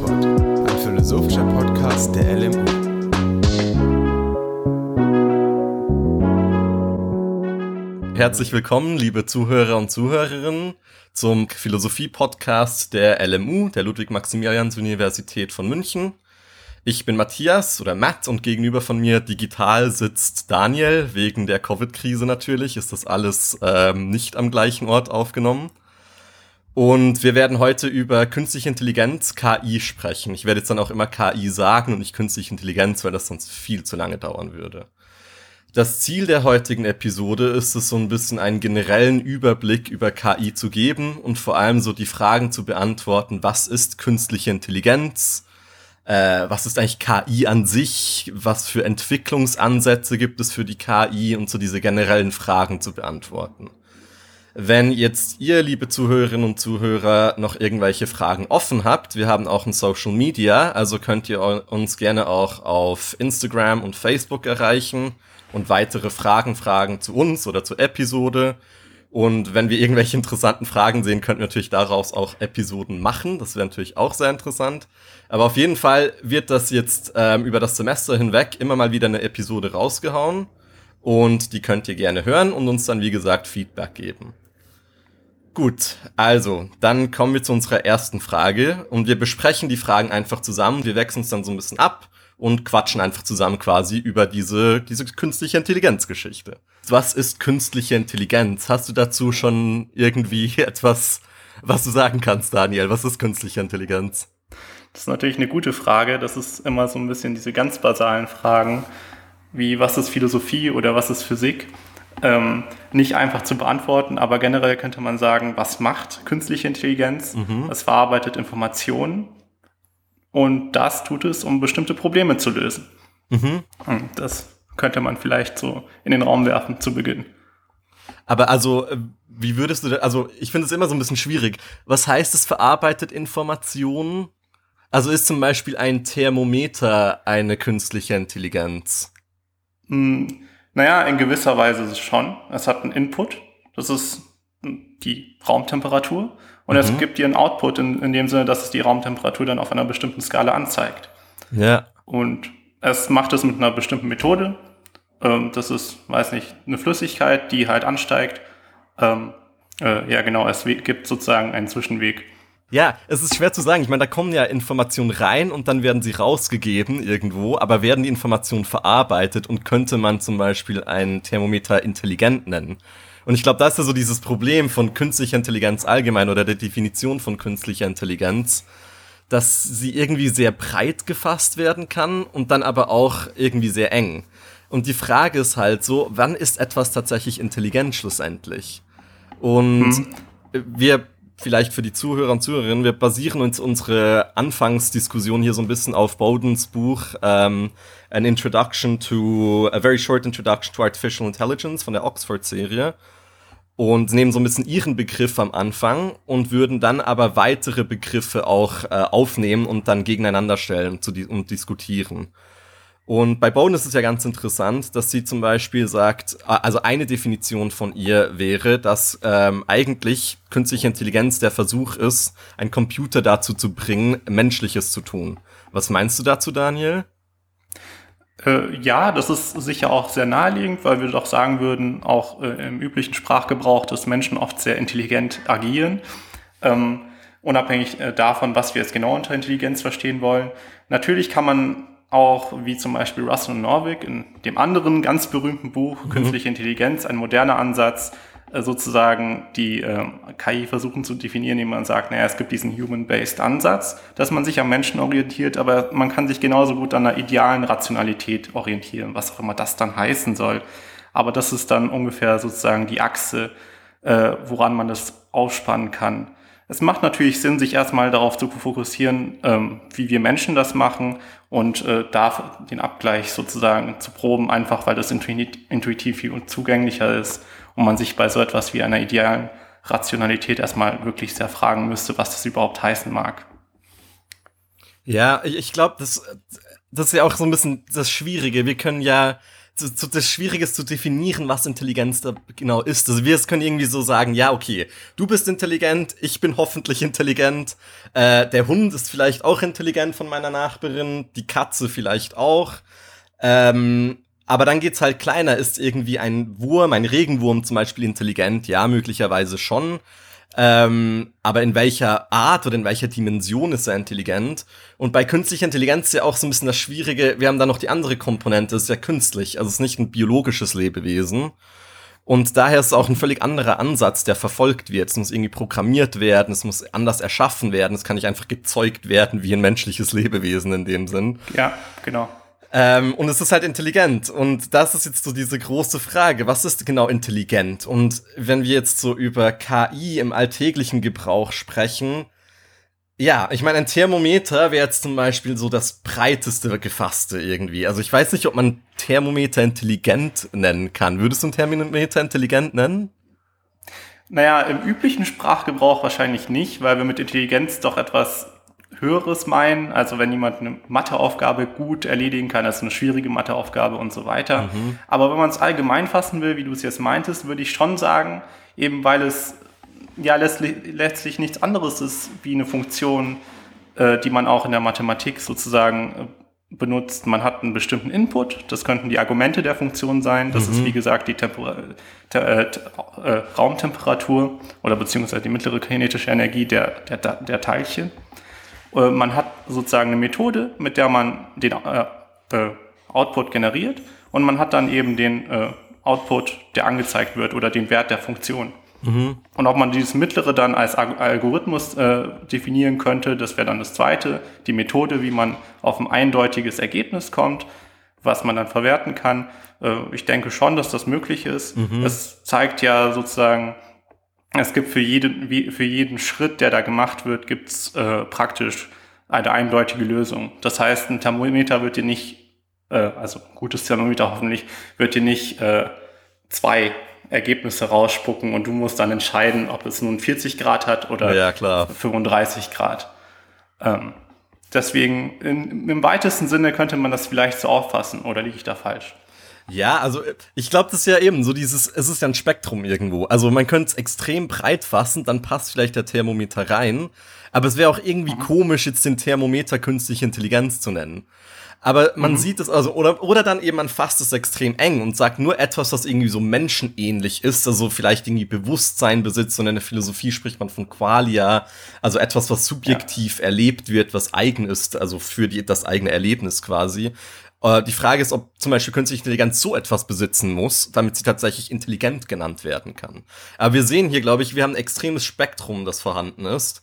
Philosophiepod, ein philosophischer Podcast der LMU. Herzlich willkommen, liebe Zuhörer und Zuhörerinnen, zum Philosophie-Podcast der LMU, der Ludwig-Maximilians-Universität von München. Ich bin Matthias oder Matt und gegenüber von mir digital sitzt Daniel. Wegen der Covid-Krise natürlich ist das alles ähm, nicht am gleichen Ort aufgenommen. Und wir werden heute über künstliche Intelligenz, KI, sprechen. Ich werde jetzt dann auch immer KI sagen und nicht künstliche Intelligenz, weil das sonst viel zu lange dauern würde. Das Ziel der heutigen Episode ist es, so ein bisschen einen generellen Überblick über KI zu geben und vor allem so die Fragen zu beantworten, was ist künstliche Intelligenz? Äh, was ist eigentlich KI an sich? Was für Entwicklungsansätze gibt es für die KI und so diese generellen Fragen zu beantworten? Wenn jetzt ihr, liebe Zuhörerinnen und Zuhörer, noch irgendwelche Fragen offen habt, wir haben auch ein Social Media, also könnt ihr uns gerne auch auf Instagram und Facebook erreichen und weitere Fragen fragen zu uns oder zur Episode. Und wenn wir irgendwelche interessanten Fragen sehen, könnten wir natürlich daraus auch Episoden machen. Das wäre natürlich auch sehr interessant. Aber auf jeden Fall wird das jetzt ähm, über das Semester hinweg immer mal wieder eine Episode rausgehauen. Und die könnt ihr gerne hören und uns dann, wie gesagt, Feedback geben. Gut, also, dann kommen wir zu unserer ersten Frage und wir besprechen die Fragen einfach zusammen. Wir wechseln uns dann so ein bisschen ab und quatschen einfach zusammen quasi über diese, diese künstliche Intelligenzgeschichte. Was ist künstliche Intelligenz? Hast du dazu schon irgendwie etwas, was du sagen kannst, Daniel? Was ist künstliche Intelligenz? Das ist natürlich eine gute Frage. Das ist immer so ein bisschen diese ganz basalen Fragen, wie was ist Philosophie oder was ist Physik? ähm, nicht einfach zu beantworten, aber generell könnte man sagen, was macht künstliche Intelligenz? Mhm. Es verarbeitet Informationen und das tut es, um bestimmte Probleme zu lösen. Mhm. Das könnte man vielleicht so in den Raum werfen zu Beginn. Aber also, äh, wie würdest du, also ich finde es immer so ein bisschen schwierig. Was heißt es verarbeitet Informationen? Also ist zum Beispiel ein Thermometer eine künstliche Intelligenz? Hm, naja, in gewisser Weise ist es schon. Es hat einen Input, das ist die Raumtemperatur. Und mhm. es gibt dir einen Output in, in dem Sinne, dass es die Raumtemperatur dann auf einer bestimmten Skala anzeigt. Ja. Und es macht es mit einer bestimmten Methode. Ähm, das ist, weiß nicht, eine Flüssigkeit, die halt ansteigt. Ähm, äh, ja, genau, es gibt sozusagen einen Zwischenweg. Ja, es ist schwer zu sagen. Ich meine, da kommen ja Informationen rein und dann werden sie rausgegeben irgendwo, aber werden die Informationen verarbeitet und könnte man zum Beispiel ein Thermometer intelligent nennen? Und ich glaube, da ist ja so dieses Problem von künstlicher Intelligenz allgemein oder der Definition von künstlicher Intelligenz, dass sie irgendwie sehr breit gefasst werden kann und dann aber auch irgendwie sehr eng. Und die Frage ist halt so, wann ist etwas tatsächlich intelligent schlussendlich? Und hm. wir vielleicht für die Zuhörer und Zuhörerinnen, wir basieren uns unsere Anfangsdiskussion hier so ein bisschen auf Bowdens Buch ähm, An Introduction to, a very short introduction to Artificial Intelligence von der Oxford-Serie und nehmen so ein bisschen ihren Begriff am Anfang und würden dann aber weitere Begriffe auch äh, aufnehmen und dann gegeneinander stellen zu di und diskutieren. Und bei Bone ist es ja ganz interessant, dass sie zum Beispiel sagt, also eine Definition von ihr wäre, dass ähm, eigentlich künstliche Intelligenz der Versuch ist, einen Computer dazu zu bringen, Menschliches zu tun. Was meinst du dazu, Daniel? Äh, ja, das ist sicher auch sehr naheliegend, weil wir doch sagen würden, auch äh, im üblichen Sprachgebrauch, dass Menschen oft sehr intelligent agieren. Ähm, unabhängig äh, davon, was wir jetzt genau unter Intelligenz verstehen wollen. Natürlich kann man auch wie zum Beispiel Russell und Norvig in dem anderen ganz berühmten Buch mhm. Künstliche Intelligenz, ein moderner Ansatz, äh, sozusagen die äh, KI versuchen zu definieren, indem man sagt, naja, es gibt diesen Human-Based Ansatz, dass man sich am Menschen orientiert, aber man kann sich genauso gut an einer idealen Rationalität orientieren, was auch immer das dann heißen soll. Aber das ist dann ungefähr sozusagen die Achse, äh, woran man das aufspannen kann. Es macht natürlich Sinn, sich erstmal darauf zu fokussieren, ähm, wie wir Menschen das machen und äh, da den Abgleich sozusagen zu proben, einfach weil das intuitiv viel zugänglicher ist und man sich bei so etwas wie einer idealen Rationalität erstmal wirklich sehr fragen müsste, was das überhaupt heißen mag. Ja, ich glaube, das, das ist ja auch so ein bisschen das Schwierige. Wir können ja so, so das Schwierige ist zu definieren, was Intelligenz da genau ist. Also wir können irgendwie so sagen, ja, okay, du bist intelligent, ich bin hoffentlich intelligent, äh, der Hund ist vielleicht auch intelligent von meiner Nachbarin, die Katze vielleicht auch. Ähm, aber dann geht's halt kleiner. Ist irgendwie ein Wurm, ein Regenwurm zum Beispiel intelligent? Ja, möglicherweise schon. Ähm, aber in welcher Art oder in welcher Dimension ist er intelligent? Und bei künstlicher Intelligenz ist ja auch so ein bisschen das Schwierige, wir haben da noch die andere Komponente, ist ja künstlich, also es ist nicht ein biologisches Lebewesen. Und daher ist es auch ein völlig anderer Ansatz, der verfolgt wird. Es muss irgendwie programmiert werden, es muss anders erschaffen werden, es kann nicht einfach gezeugt werden wie ein menschliches Lebewesen in dem Sinn. Ja, genau. Ähm, und es ist halt intelligent. Und das ist jetzt so diese große Frage. Was ist genau intelligent? Und wenn wir jetzt so über KI im alltäglichen Gebrauch sprechen, ja, ich meine, ein Thermometer wäre jetzt zum Beispiel so das breiteste gefasste irgendwie. Also ich weiß nicht, ob man Thermometer intelligent nennen kann. Würdest du ein Thermometer intelligent nennen? Naja, im üblichen Sprachgebrauch wahrscheinlich nicht, weil wir mit Intelligenz doch etwas Höheres meinen. Also wenn jemand eine Matheaufgabe gut erledigen kann, also eine schwierige Matheaufgabe und so weiter. Mhm. Aber wenn man es allgemein fassen will, wie du es jetzt meintest, würde ich schon sagen, eben weil es ja letztlich, letztlich nichts anderes ist wie eine Funktion, äh, die man auch in der Mathematik sozusagen äh, benutzt. Man hat einen bestimmten Input, das könnten die Argumente der Funktion sein. Das mhm. ist wie gesagt die Tempera te äh, äh, Raumtemperatur oder beziehungsweise die mittlere kinetische Energie der, der, der Teilchen. Äh, man hat sozusagen eine Methode, mit der man den äh, äh, Output generiert und man hat dann eben den äh, Output, der angezeigt wird oder den Wert der Funktion. Mhm. Und ob man dieses mittlere dann als Algorithmus äh, definieren könnte, das wäre dann das zweite, die Methode, wie man auf ein eindeutiges Ergebnis kommt, was man dann verwerten kann. Äh, ich denke schon, dass das möglich ist. Mhm. Es zeigt ja sozusagen, es gibt für jeden, für jeden Schritt, der da gemacht wird, gibt's äh, praktisch eine eindeutige Lösung. Das heißt, ein Thermometer wird dir nicht, äh, also ein gutes Thermometer hoffentlich, wird dir nicht äh, zwei Ergebnisse rausspucken und du musst dann entscheiden, ob es nun 40 Grad hat oder ja, 35 Grad. Ähm, deswegen, in, im weitesten Sinne könnte man das vielleicht so auffassen, oder liege ich da falsch? Ja, also ich glaube, das ist ja eben so dieses, es ist ja ein Spektrum irgendwo. Also man könnte es extrem breit fassen, dann passt vielleicht der Thermometer rein. Aber es wäre auch irgendwie mhm. komisch, jetzt den Thermometer künstliche Intelligenz zu nennen. Aber man mhm. sieht es also, oder, oder dann eben man fasst es extrem eng und sagt nur etwas, was irgendwie so menschenähnlich ist, also vielleicht irgendwie Bewusstsein besitzt und in der Philosophie spricht man von Qualia, also etwas, was subjektiv ja. erlebt wird, was eigen ist, also für die, das eigene Erlebnis quasi. Äh, die Frage ist, ob zum Beispiel künstliche Intelligenz so etwas besitzen muss, damit sie tatsächlich intelligent genannt werden kann. Aber wir sehen hier, glaube ich, wir haben ein extremes Spektrum, das vorhanden ist.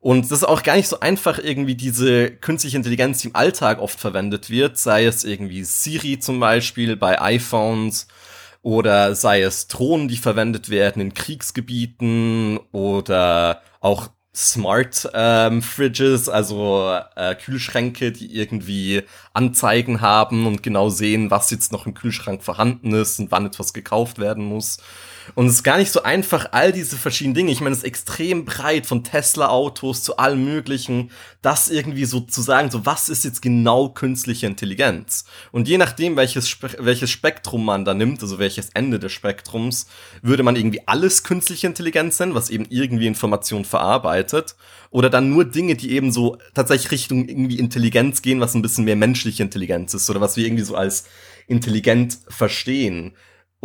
Und das ist auch gar nicht so einfach, irgendwie diese künstliche Intelligenz, die im Alltag oft verwendet wird, sei es irgendwie Siri zum Beispiel bei iPhones oder sei es Drohnen, die verwendet werden in Kriegsgebieten oder auch Smart ähm, Fridges, also äh, Kühlschränke, die irgendwie Anzeigen haben und genau sehen, was jetzt noch im Kühlschrank vorhanden ist und wann etwas gekauft werden muss. Und es ist gar nicht so einfach, all diese verschiedenen Dinge, ich meine, es ist extrem breit von Tesla-Autos zu allem möglichen, das irgendwie so zu sagen, so was ist jetzt genau künstliche Intelligenz? Und je nachdem, welches, Spe welches Spektrum man da nimmt, also welches Ende des Spektrums, würde man irgendwie alles künstliche Intelligenz nennen, was eben irgendwie Information verarbeitet, oder dann nur Dinge, die eben so tatsächlich Richtung irgendwie Intelligenz gehen, was ein bisschen mehr menschliche Intelligenz ist, oder was wir irgendwie so als intelligent verstehen.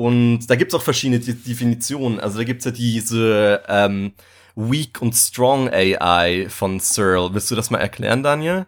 Und da gibt's auch verschiedene Definitionen. Also da gibt's ja diese ähm, Weak und Strong AI von Searle. Willst du das mal erklären, Daniel?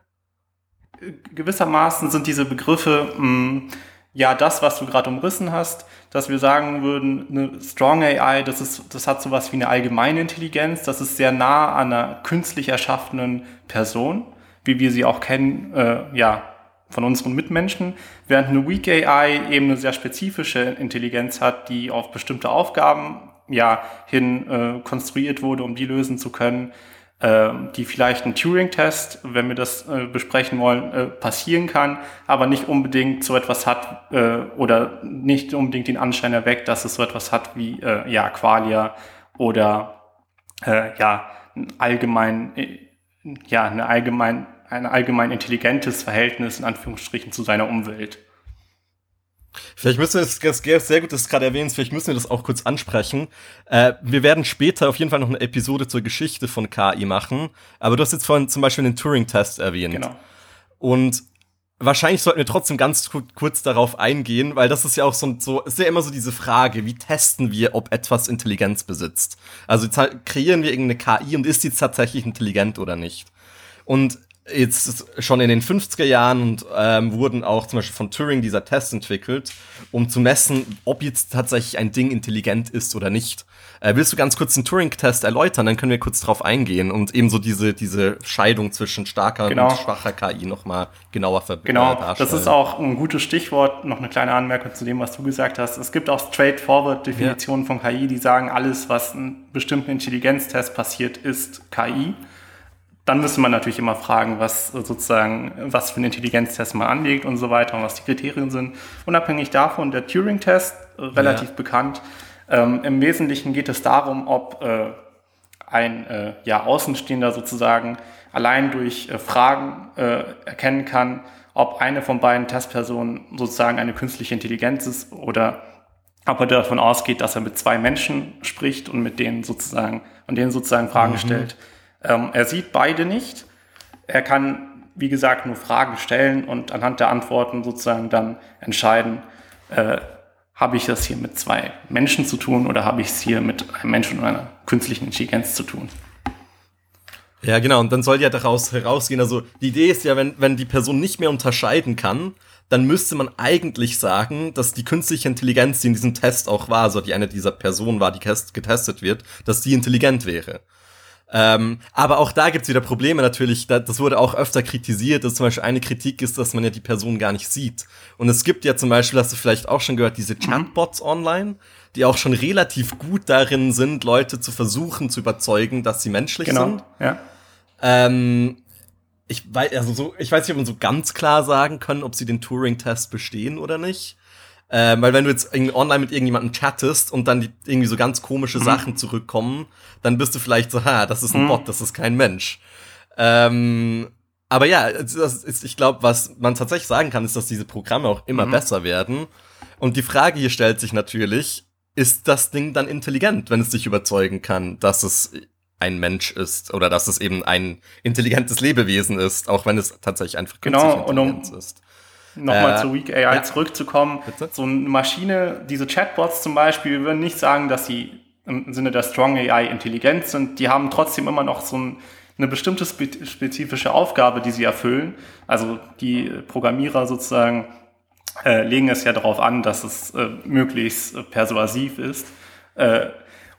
Gewissermaßen sind diese Begriffe mh, mm, ja das, was du gerade umrissen hast, dass wir sagen würden, eine Strong AI, das, ist, das hat sowas wie eine allgemeine Intelligenz, das ist sehr nah an einer künstlich erschaffenen Person, wie wir sie auch kennen, äh, ja, von unseren Mitmenschen, während eine Weak AI eben eine sehr spezifische Intelligenz hat, die auf bestimmte Aufgaben ja hin äh, konstruiert wurde, um die lösen zu können, äh, die vielleicht ein Turing-Test, wenn wir das äh, besprechen wollen, äh, passieren kann, aber nicht unbedingt so etwas hat äh, oder nicht unbedingt den Anschein erweckt, dass es so etwas hat wie äh, ja Qualia oder ja allgemein ja eine allgemein ein allgemein intelligentes Verhältnis in Anführungsstrichen zu seiner Umwelt. Vielleicht müssen wir das, das sehr gut, dass du gerade erwähnst, vielleicht müssen wir das auch kurz ansprechen. Äh, wir werden später auf jeden Fall noch eine Episode zur Geschichte von KI machen, aber du hast jetzt vorhin zum Beispiel den Turing-Test erwähnt. Genau. Und wahrscheinlich sollten wir trotzdem ganz kurz darauf eingehen, weil das ist ja auch so, so ist ja immer so diese Frage, wie testen wir, ob etwas Intelligenz besitzt? Also kreieren wir irgendeine KI und ist die tatsächlich intelligent oder nicht? Und jetzt schon in den 50er Jahren und ähm, wurden auch zum Beispiel von Turing dieser Test entwickelt, um zu messen, ob jetzt tatsächlich ein Ding intelligent ist oder nicht. Äh, willst du ganz kurz den Turing-Test erläutern? Dann können wir kurz drauf eingehen und eben so diese, diese Scheidung zwischen starker genau. und schwacher KI nochmal genauer verbinden. Genau, äh, das ist auch ein gutes Stichwort. Noch eine kleine Anmerkung zu dem, was du gesagt hast. Es gibt auch straightforward-Definitionen ja. von KI, die sagen, alles, was in bestimmten Intelligenztest passiert, ist KI dann müsste man natürlich immer fragen, was sozusagen, was für einen Intelligenztest man anlegt und so weiter und was die Kriterien sind. Unabhängig davon, der Turing-Test, äh, relativ ja. bekannt. Ähm, Im Wesentlichen geht es darum, ob äh, ein äh, ja, Außenstehender sozusagen allein durch äh, Fragen äh, erkennen kann, ob eine von beiden Testpersonen sozusagen eine künstliche Intelligenz ist oder ob er davon ausgeht, dass er mit zwei Menschen spricht und mit denen sozusagen und denen sozusagen Fragen mhm. stellt. Ähm, er sieht beide nicht. Er kann, wie gesagt, nur Fragen stellen und anhand der Antworten sozusagen dann entscheiden, äh, habe ich das hier mit zwei Menschen zu tun oder habe ich es hier mit einem Menschen und einer künstlichen Intelligenz zu tun. Ja, genau, und dann soll ja daraus herausgehen, also die Idee ist ja, wenn, wenn die Person nicht mehr unterscheiden kann, dann müsste man eigentlich sagen, dass die künstliche Intelligenz, die in diesem Test auch war, also die eine dieser Personen war, die getestet wird, dass die intelligent wäre. Ähm, aber auch da gibt's wieder Probleme natürlich. Das wurde auch öfter kritisiert, dass zum Beispiel eine Kritik ist, dass man ja die Person gar nicht sieht. Und es gibt ja zum Beispiel, hast du vielleicht auch schon gehört, diese. Chatbots online, die auch schon relativ gut darin sind, Leute zu versuchen zu überzeugen, dass sie menschlich genau. sind. Ja. Ähm, ich weiß, also so, ich weiß nicht, ob man so ganz klar sagen kann, ob sie den Turing-Test bestehen oder nicht. Äh, weil wenn du jetzt online mit irgendjemandem chattest und dann die, irgendwie so ganz komische mhm. Sachen zurückkommen, dann bist du vielleicht so, ha, das ist ein mhm. Bot, das ist kein Mensch. Ähm, aber ja, ist, ich glaube, was man tatsächlich sagen kann, ist, dass diese Programme auch immer mhm. besser werden. Und die Frage hier stellt sich natürlich, ist das Ding dann intelligent, wenn es dich überzeugen kann, dass es ein Mensch ist oder dass es eben ein intelligentes Lebewesen ist, auch wenn es tatsächlich einfach genau, Intelligenz um, ist. Nochmal äh, zu Weak AI ja. zurückzukommen. Bitte? So eine Maschine, diese Chatbots zum Beispiel, wir würden nicht sagen, dass sie im Sinne der Strong AI intelligent sind. Die haben trotzdem immer noch so ein, eine bestimmte spezifische Aufgabe, die sie erfüllen. Also die Programmierer sozusagen äh, legen es ja darauf an, dass es äh, möglichst äh, persuasiv ist. Äh,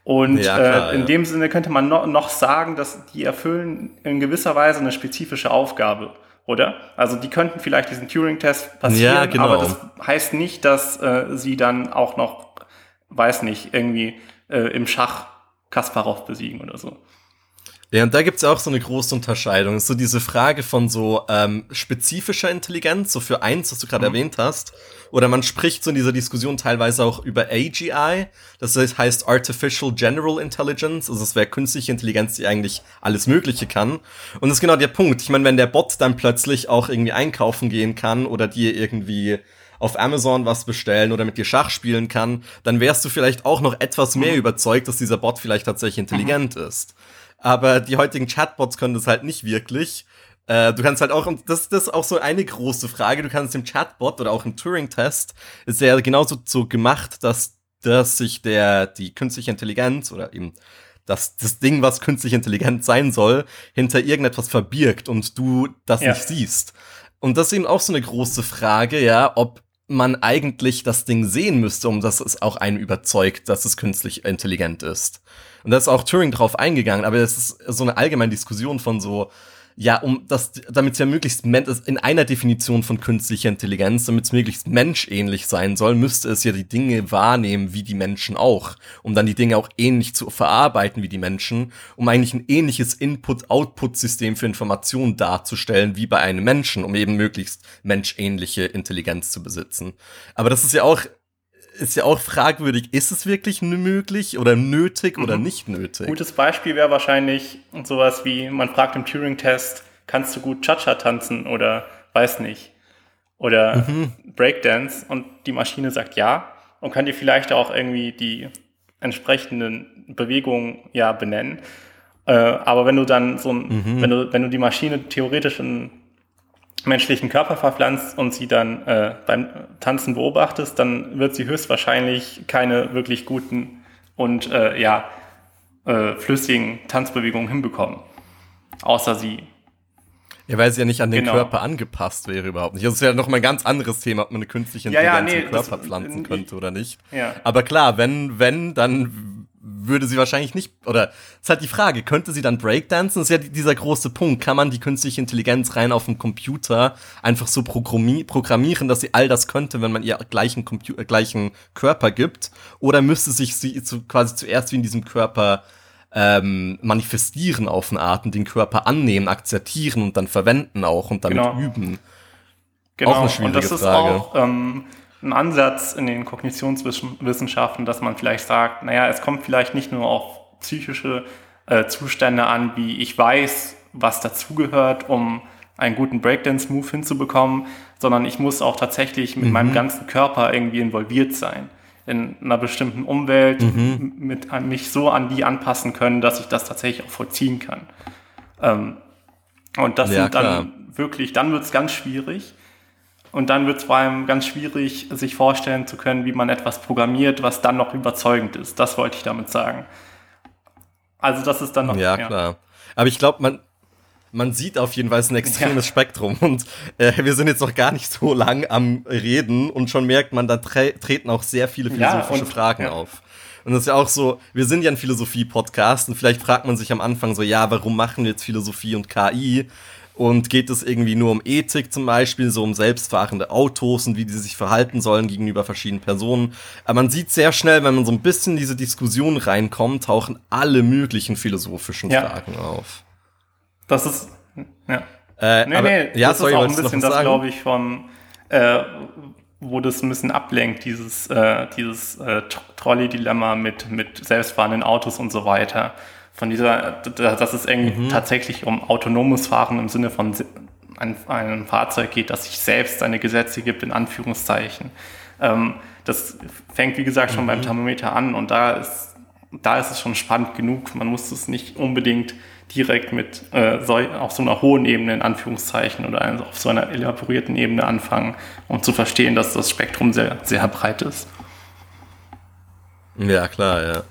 und ja, klar, äh, in ja. dem Sinne könnte man no noch sagen, dass die erfüllen in gewisser Weise eine spezifische Aufgabe oder? Also die könnten vielleicht diesen Turing-Test passieren, ja, genau. aber das heißt nicht, dass äh, sie dann auch noch, weiß nicht, irgendwie äh, im Schach Kasparov besiegen oder so. Ja, und da gibt's auch so eine große Unterscheidung. So diese Frage von so ähm, spezifischer Intelligenz, so für eins, was du gerade mhm. erwähnt hast. Oder man spricht so in dieser Diskussion teilweise auch über AGI. Das heißt Artificial General Intelligence. Also es wäre künstliche Intelligenz, die eigentlich alles Mögliche kann. Und das ist genau der Punkt. Ich meine, wenn der Bot dann plötzlich auch irgendwie einkaufen gehen kann oder dir irgendwie auf Amazon was bestellen oder mit dir Schach spielen kann, dann wärst du vielleicht auch noch etwas mehr mhm. überzeugt, dass dieser Bot vielleicht tatsächlich intelligent mhm. ist aber die heutigen Chatbots können das halt nicht wirklich. Äh, du kannst halt auch, und das, das ist auch so eine große Frage, du kannst im Chatbot oder auch im Turing-Test, ist ja genauso so gemacht, dass, dass sich der, die künstliche Intelligenz oder eben das, das Ding, was künstlich intelligent sein soll, hinter irgendetwas verbirgt und du das ja. nicht siehst. Und das ist eben auch so eine große Frage, ja, ob man eigentlich das Ding sehen müsste, um dass es auch einen überzeugt, dass es künstlich intelligent ist. Und da ist auch Turing drauf eingegangen, aber es ist so eine allgemeine Diskussion von so, ja, um das, damit es ja möglichst in einer Definition von künstlicher Intelligenz, damit es möglichst menschähnlich sein soll, müsste es ja die Dinge wahrnehmen wie die Menschen auch, um dann die Dinge auch ähnlich zu verarbeiten wie die Menschen, um eigentlich ein ähnliches Input-Output-System für Informationen darzustellen wie bei einem Menschen, um eben möglichst menschähnliche Intelligenz zu besitzen. Aber das ist ja auch ist ja auch fragwürdig, ist es wirklich möglich oder nötig mhm. oder nicht nötig? Gutes Beispiel wäre wahrscheinlich sowas wie, man fragt im Turing-Test, kannst du gut Cha-Cha tanzen oder weiß nicht. oder mhm. Breakdance und die Maschine sagt ja und kann dir vielleicht auch irgendwie die entsprechenden Bewegungen ja benennen. Äh, aber wenn du dann so ein, mhm. wenn du, wenn du die Maschine theoretisch in menschlichen Körper verpflanzt und sie dann äh, beim Tanzen beobachtest, dann wird sie höchstwahrscheinlich keine wirklich guten und äh, ja, äh, flüssigen Tanzbewegungen hinbekommen. Außer sie. Ja, weil sie ja nicht an den genau. Körper angepasst wäre überhaupt nicht. Das ist ja noch mal ein ganz anderes Thema, ob man eine künstliche Intelligenz ja, ja, nee, im Körper das, pflanzen könnte oder nicht. Ja. Aber klar, wenn, wenn, dann würde sie wahrscheinlich nicht, oder ist halt die Frage, könnte sie dann Breakdancen? Das ist ja dieser große Punkt. Kann man die künstliche Intelligenz rein auf dem Computer einfach so programmieren, dass sie all das könnte, wenn man ihr gleichen, Compu äh, gleichen Körper gibt? Oder müsste sich sie zu, quasi zuerst wie in diesem Körper ähm, manifestieren auf eine Art und den Körper annehmen, akzeptieren und dann verwenden auch und damit genau. üben? Genau, auch eine schwierige und das Frage. ist auch ähm, ein Ansatz in den Kognitionswissenschaften, dass man vielleicht sagt, naja, es kommt vielleicht nicht nur auf psychische äh, Zustände an, wie ich weiß, was dazugehört, um einen guten Breakdance-Move hinzubekommen, sondern ich muss auch tatsächlich mit mhm. meinem ganzen Körper irgendwie involviert sein. In einer bestimmten Umwelt, mhm. mit, an mich so an die anpassen können, dass ich das tatsächlich auch vollziehen kann. Ähm, und das ja, sind dann klar. wirklich, dann wird es ganz schwierig. Und dann wird es vor allem ganz schwierig, sich vorstellen zu können, wie man etwas programmiert, was dann noch überzeugend ist. Das wollte ich damit sagen. Also das ist dann noch. Ja, ja. klar. Aber ich glaube, man, man sieht auf jeden Fall ein extremes ja. Spektrum. Und äh, wir sind jetzt noch gar nicht so lang am Reden und schon merkt man, da tre treten auch sehr viele philosophische ja, und, Fragen auf. Und das ist ja auch so, wir sind ja ein Philosophie-Podcast und vielleicht fragt man sich am Anfang so, ja, warum machen wir jetzt Philosophie und KI? Und geht es irgendwie nur um Ethik zum Beispiel, so um selbstfahrende Autos und wie die sich verhalten sollen gegenüber verschiedenen Personen. Aber man sieht sehr schnell, wenn man so ein bisschen in diese Diskussion reinkommt, tauchen alle möglichen philosophischen ja. Fragen auf. Das ist, ja. Äh, nee, aber, nee, ja, das sorry, ist auch ein bisschen das, glaube ich, von, äh, wo das ein bisschen ablenkt, dieses, äh, dieses äh, Trolley-Dilemma mit, mit selbstfahrenden Autos und so weiter von dieser, dass es mhm. tatsächlich um autonomes Fahren im Sinne von ein, einem Fahrzeug geht, das sich selbst seine Gesetze gibt, in Anführungszeichen. Ähm, das fängt, wie gesagt, schon mhm. beim Thermometer an und da ist, da ist es schon spannend genug. Man muss es nicht unbedingt direkt mit äh, so, auf so einer hohen Ebene, in Anführungszeichen, oder auf so einer elaborierten Ebene anfangen, um zu verstehen, dass das Spektrum sehr, sehr breit ist. Ja, klar, ja.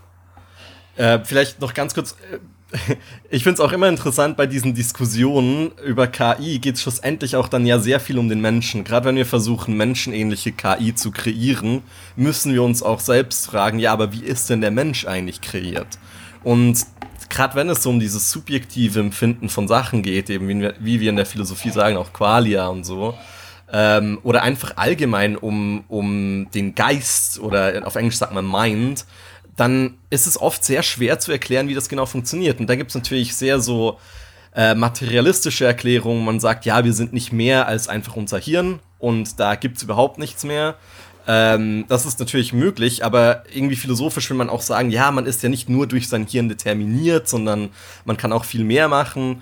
Äh, vielleicht noch ganz kurz. Äh, ich finde es auch immer interessant bei diesen Diskussionen über KI geht es schlussendlich auch dann ja sehr viel um den Menschen. Gerade wenn wir versuchen, menschenähnliche KI zu kreieren, müssen wir uns auch selbst fragen, ja, aber wie ist denn der Mensch eigentlich kreiert? Und gerade wenn es so um dieses subjektive Empfinden von Sachen geht, eben wie wir, wie wir in der Philosophie sagen, auch Qualia und so, ähm, oder einfach allgemein um, um den Geist oder auf Englisch sagt man Mind, dann ist es oft sehr schwer zu erklären, wie das genau funktioniert. Und da gibt es natürlich sehr so äh, materialistische Erklärungen. Man sagt, ja, wir sind nicht mehr als einfach unser Hirn und da gibt es überhaupt nichts mehr. Ähm, das ist natürlich möglich, aber irgendwie philosophisch will man auch sagen, ja, man ist ja nicht nur durch sein Hirn determiniert, sondern man kann auch viel mehr machen.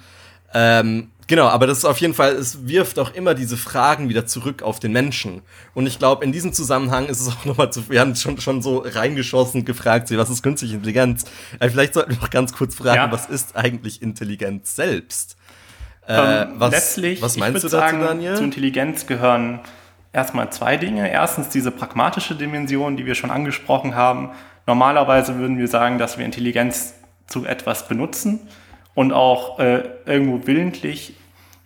Ähm, Genau, aber das ist auf jeden Fall, es wirft auch immer diese Fragen wieder zurück auf den Menschen. Und ich glaube, in diesem Zusammenhang ist es auch nochmal zu, wir haben schon, schon so reingeschossen gefragt, was ist künstliche Intelligenz? Aber vielleicht sollten wir noch ganz kurz fragen, ja. was ist eigentlich Intelligenz selbst? Äh, ähm, was, letztlich, was meinst du dazu, sagen, Daniel? Zu Intelligenz gehören erstmal zwei Dinge. Erstens diese pragmatische Dimension, die wir schon angesprochen haben. Normalerweise würden wir sagen, dass wir Intelligenz zu etwas benutzen und auch äh, irgendwo willentlich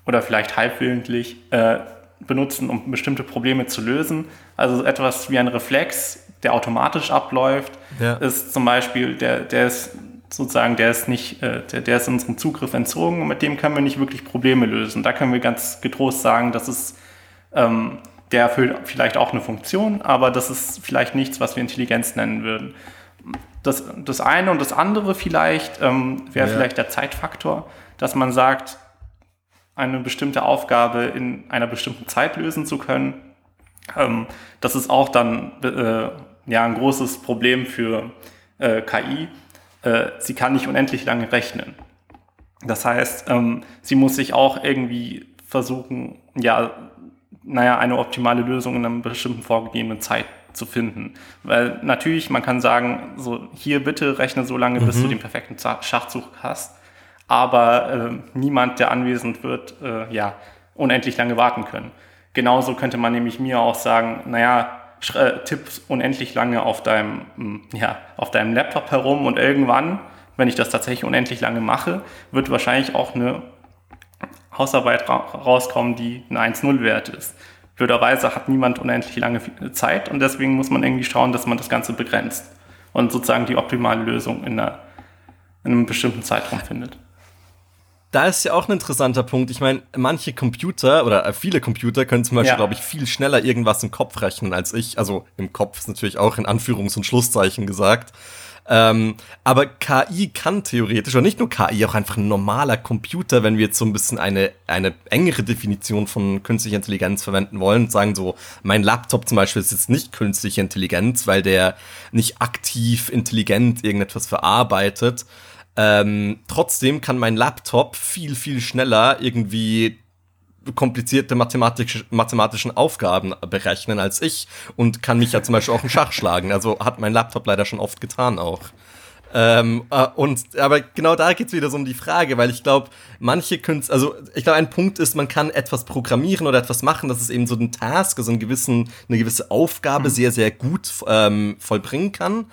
oder vielleicht halbwillentlich äh, benutzen, um bestimmte Probleme zu lösen. Also etwas wie ein Reflex, der automatisch abläuft, ja. ist zum Beispiel, der, der ist sozusagen, der ist nicht, äh, der, der ist unserem Zugriff entzogen und mit dem können wir nicht wirklich Probleme lösen. Da können wir ganz getrost sagen, dass es ähm, der erfüllt vielleicht auch eine Funktion, aber das ist vielleicht nichts, was wir Intelligenz nennen würden. Das, das eine und das andere vielleicht ähm, wäre ja. vielleicht der Zeitfaktor, dass man sagt, eine bestimmte Aufgabe in einer bestimmten Zeit lösen zu können. Ähm, das ist auch dann äh, ja ein großes Problem für äh, KI. Äh, sie kann nicht unendlich lange rechnen. Das heißt, ähm, sie muss sich auch irgendwie versuchen, ja, naja, eine optimale Lösung in einer bestimmten vorgegebenen Zeit zu finden. Weil natürlich, man kann sagen, so hier bitte rechne so lange, bis du den perfekten Schachzug hast. Aber äh, niemand, der anwesend wird, äh, ja, unendlich lange warten können. Genauso könnte man nämlich mir auch sagen, naja, äh, tipp unendlich lange auf deinem, hm, ja, auf deinem Laptop herum und irgendwann, wenn ich das tatsächlich unendlich lange mache, wird wahrscheinlich auch eine Hausarbeit ra rauskommen, die ein 1-0-Wert ist. Blöderweise hat niemand unendlich lange Zeit und deswegen muss man irgendwie schauen, dass man das Ganze begrenzt und sozusagen die optimale Lösung in, einer, in einem bestimmten Zeitraum findet da ist ja auch ein interessanter Punkt. Ich meine, manche Computer oder äh, viele Computer können zum Beispiel, ja. glaube ich, viel schneller irgendwas im Kopf rechnen als ich. Also im Kopf ist natürlich auch in Anführungs- und Schlusszeichen gesagt. Ähm, aber KI kann theoretisch, oder nicht nur KI, auch einfach ein normaler Computer, wenn wir jetzt so ein bisschen eine, eine engere Definition von künstlicher Intelligenz verwenden wollen, sagen so, mein Laptop zum Beispiel ist jetzt nicht künstliche Intelligenz, weil der nicht aktiv intelligent irgendetwas verarbeitet, ähm, trotzdem kann mein Laptop viel, viel schneller irgendwie komplizierte mathematisch, mathematischen Aufgaben berechnen als ich und kann mich ja zum Beispiel auch im Schach schlagen. Also hat mein Laptop leider schon oft getan auch. Ähm, äh, und aber genau da geht's wieder so um die Frage, weil ich glaube, manche können, also ich glaube, ein Punkt ist, man kann etwas programmieren oder etwas machen, dass es eben so ein Task, also einen gewissen, eine gewisse Aufgabe mhm. sehr, sehr gut ähm, vollbringen kann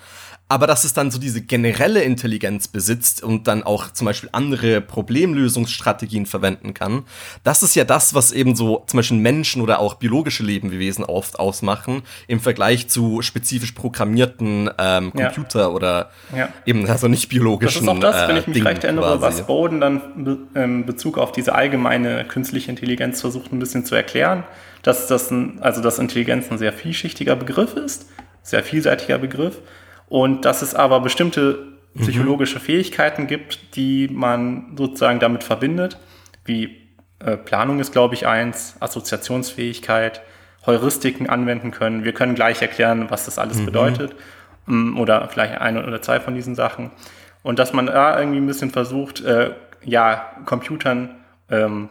aber dass es dann so diese generelle Intelligenz besitzt und dann auch zum Beispiel andere Problemlösungsstrategien verwenden kann, das ist ja das, was eben so zum Beispiel Menschen oder auch biologische Lebewesen oft ausmachen im Vergleich zu spezifisch programmierten ähm, Computer ja. oder ja. eben also nicht biologischen. Das ist auch das, äh, wenn ich mich Dingen recht erinnere, quasi. was Bowden dann in ähm, Bezug auf diese allgemeine künstliche Intelligenz versucht ein bisschen zu erklären, dass das ein, also dass Intelligenz ein sehr vielschichtiger Begriff ist, sehr vielseitiger Begriff und dass es aber bestimmte psychologische mhm. Fähigkeiten gibt, die man sozusagen damit verbindet, wie äh, Planung ist, glaube ich, eins, Assoziationsfähigkeit, Heuristiken anwenden können. Wir können gleich erklären, was das alles mhm. bedeutet ähm, oder vielleicht eine oder zwei von diesen Sachen. Und dass man da irgendwie ein bisschen versucht, äh, ja, Computern ähm,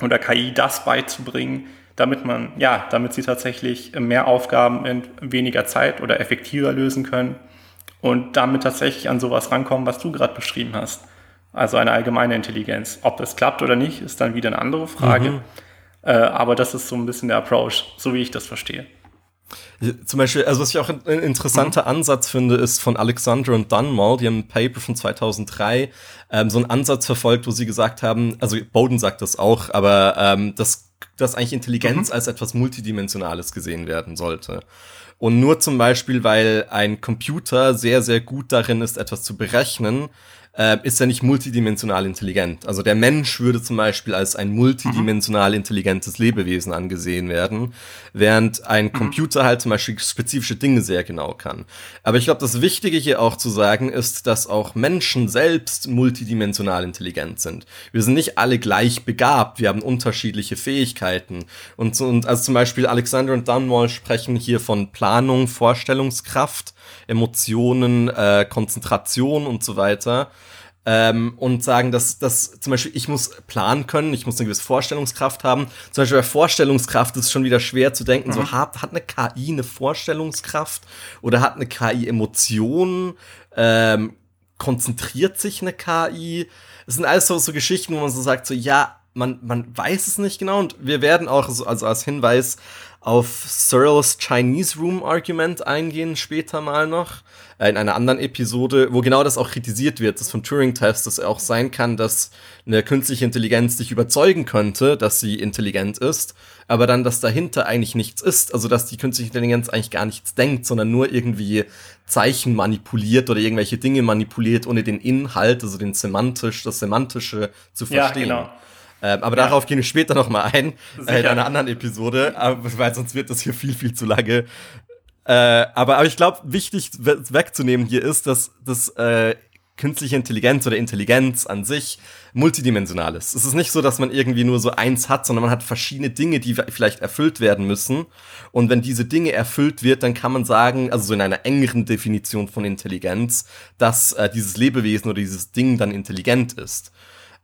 oder KI das beizubringen, damit man, ja, damit sie tatsächlich mehr Aufgaben in weniger Zeit oder effektiver lösen können und damit tatsächlich an sowas rankommen, was du gerade beschrieben hast. Also eine allgemeine Intelligenz. Ob das klappt oder nicht, ist dann wieder eine andere Frage. Mhm. Äh, aber das ist so ein bisschen der Approach, so wie ich das verstehe. Zum Beispiel, also was ich auch ein interessanter mhm. Ansatz finde, ist von Alexandra und Dunmore, die haben ein Paper von 2003 ähm, so einen Ansatz verfolgt, wo sie gesagt haben, also Bowden sagt das auch, aber ähm, dass, dass eigentlich Intelligenz mhm. als etwas Multidimensionales gesehen werden sollte. Und nur zum Beispiel, weil ein Computer sehr, sehr gut darin ist, etwas zu berechnen, äh, ist er nicht multidimensional intelligent. Also der Mensch würde zum Beispiel als ein multidimensional intelligentes Lebewesen angesehen werden, während ein mhm. Computer halt zum Beispiel spezifische Dinge sehr genau kann. Aber ich glaube, das Wichtige hier auch zu sagen ist, dass auch Menschen selbst multidimensional intelligent sind. Wir sind nicht alle gleich begabt, wir haben unterschiedliche Fähigkeiten. Und, und also zum Beispiel Alexander und Dunwall sprechen hier von Planung, Vorstellungskraft, Emotionen, äh, Konzentration und so weiter ähm, und sagen, dass, dass zum Beispiel ich muss planen können, ich muss eine gewisse Vorstellungskraft haben. Zum Beispiel bei Vorstellungskraft ist es schon wieder schwer zu denken, mhm. so hat, hat eine KI eine Vorstellungskraft oder hat eine KI Emotionen? Ähm, konzentriert sich eine KI? Das sind alles so, so Geschichten, wo man so sagt, so ja, man, man weiß es nicht genau und wir werden auch so, also als Hinweis auf Searles Chinese Room Argument eingehen später mal noch äh, in einer anderen Episode, wo genau das auch kritisiert wird, das vom Turing-Test, dass auch sein kann, dass eine künstliche Intelligenz dich überzeugen könnte, dass sie intelligent ist, aber dann, dass dahinter eigentlich nichts ist, also dass die künstliche Intelligenz eigentlich gar nichts denkt, sondern nur irgendwie Zeichen manipuliert oder irgendwelche Dinge manipuliert, ohne den Inhalt, also den semantisch, das Semantische zu verstehen. Ja, genau. Ähm, aber ja. darauf gehen wir später noch mal ein, äh, in einer anderen Episode, weil sonst wird das hier viel, viel zu lange. Äh, aber, aber ich glaube, wichtig wegzunehmen hier ist, dass das äh, künstliche Intelligenz oder Intelligenz an sich multidimensional ist. Es ist nicht so, dass man irgendwie nur so eins hat, sondern man hat verschiedene Dinge, die vielleicht erfüllt werden müssen. Und wenn diese Dinge erfüllt wird, dann kann man sagen, also so in einer engeren Definition von Intelligenz, dass äh, dieses Lebewesen oder dieses Ding dann intelligent ist.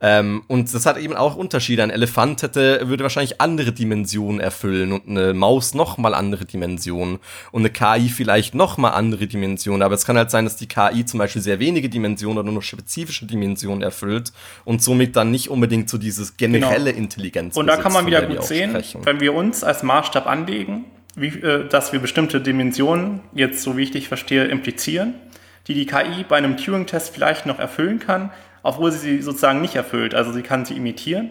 Ähm, und das hat eben auch Unterschiede. Ein Elefant hätte, würde wahrscheinlich andere Dimensionen erfüllen und eine Maus nochmal andere Dimensionen und eine KI vielleicht nochmal andere Dimensionen. Aber es kann halt sein, dass die KI zum Beispiel sehr wenige Dimensionen oder nur spezifische Dimensionen erfüllt und somit dann nicht unbedingt so dieses generelle genau. Intelligenz. Und da kann man wieder gut sehen, wenn wir uns als Maßstab anlegen, wie, äh, dass wir bestimmte Dimensionen jetzt, so wie ich dich verstehe, implizieren, die die KI bei einem Turing-Test vielleicht noch erfüllen kann, obwohl sie sie sozusagen nicht erfüllt. Also sie kann sie imitieren.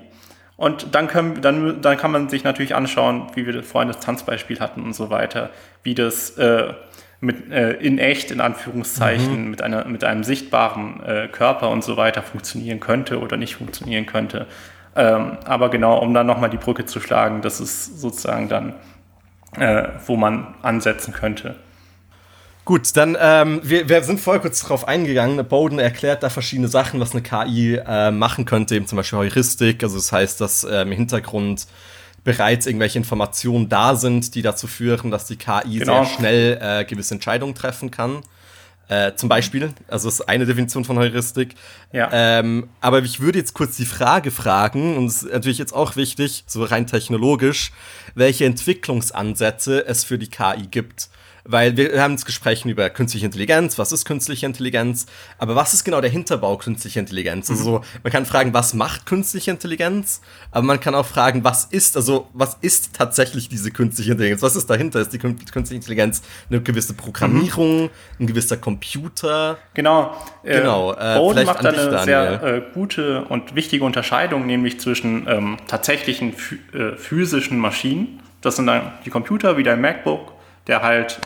Und dann, können, dann, dann kann man sich natürlich anschauen, wie wir vorhin das Tanzbeispiel hatten und so weiter, wie das äh, mit, äh, in echt, in Anführungszeichen, mhm. mit, einer, mit einem sichtbaren äh, Körper und so weiter funktionieren könnte oder nicht funktionieren könnte. Ähm, aber genau, um dann nochmal die Brücke zu schlagen, das ist sozusagen dann, äh, wo man ansetzen könnte. Gut, dann, ähm, wir, wir sind vorher kurz drauf eingegangen. Bowden erklärt da verschiedene Sachen, was eine KI äh, machen könnte, eben zum Beispiel Heuristik. Also das heißt, dass äh, im Hintergrund bereits irgendwelche Informationen da sind, die dazu führen, dass die KI genau. sehr schnell äh, gewisse Entscheidungen treffen kann. Äh, zum Beispiel, also das ist eine Definition von Heuristik. Ja. Ähm, aber ich würde jetzt kurz die Frage fragen, und es ist natürlich jetzt auch wichtig, so rein technologisch, welche Entwicklungsansätze es für die KI gibt. Weil wir haben das Gespräch über künstliche Intelligenz, was ist künstliche Intelligenz, aber was ist genau der Hinterbau künstlicher Intelligenz? Also so, man kann fragen, was macht künstliche Intelligenz, aber man kann auch fragen, was ist, also was ist tatsächlich diese künstliche Intelligenz? Was ist dahinter? Ist die künstliche Intelligenz eine gewisse Programmierung, mhm. ein gewisser Computer? Genau. Äh, genau. Äh, Bode macht da eine sehr äh, gute und wichtige Unterscheidung, nämlich zwischen ähm, tatsächlichen äh, physischen Maschinen, das sind dann die Computer wie dein MacBook der halt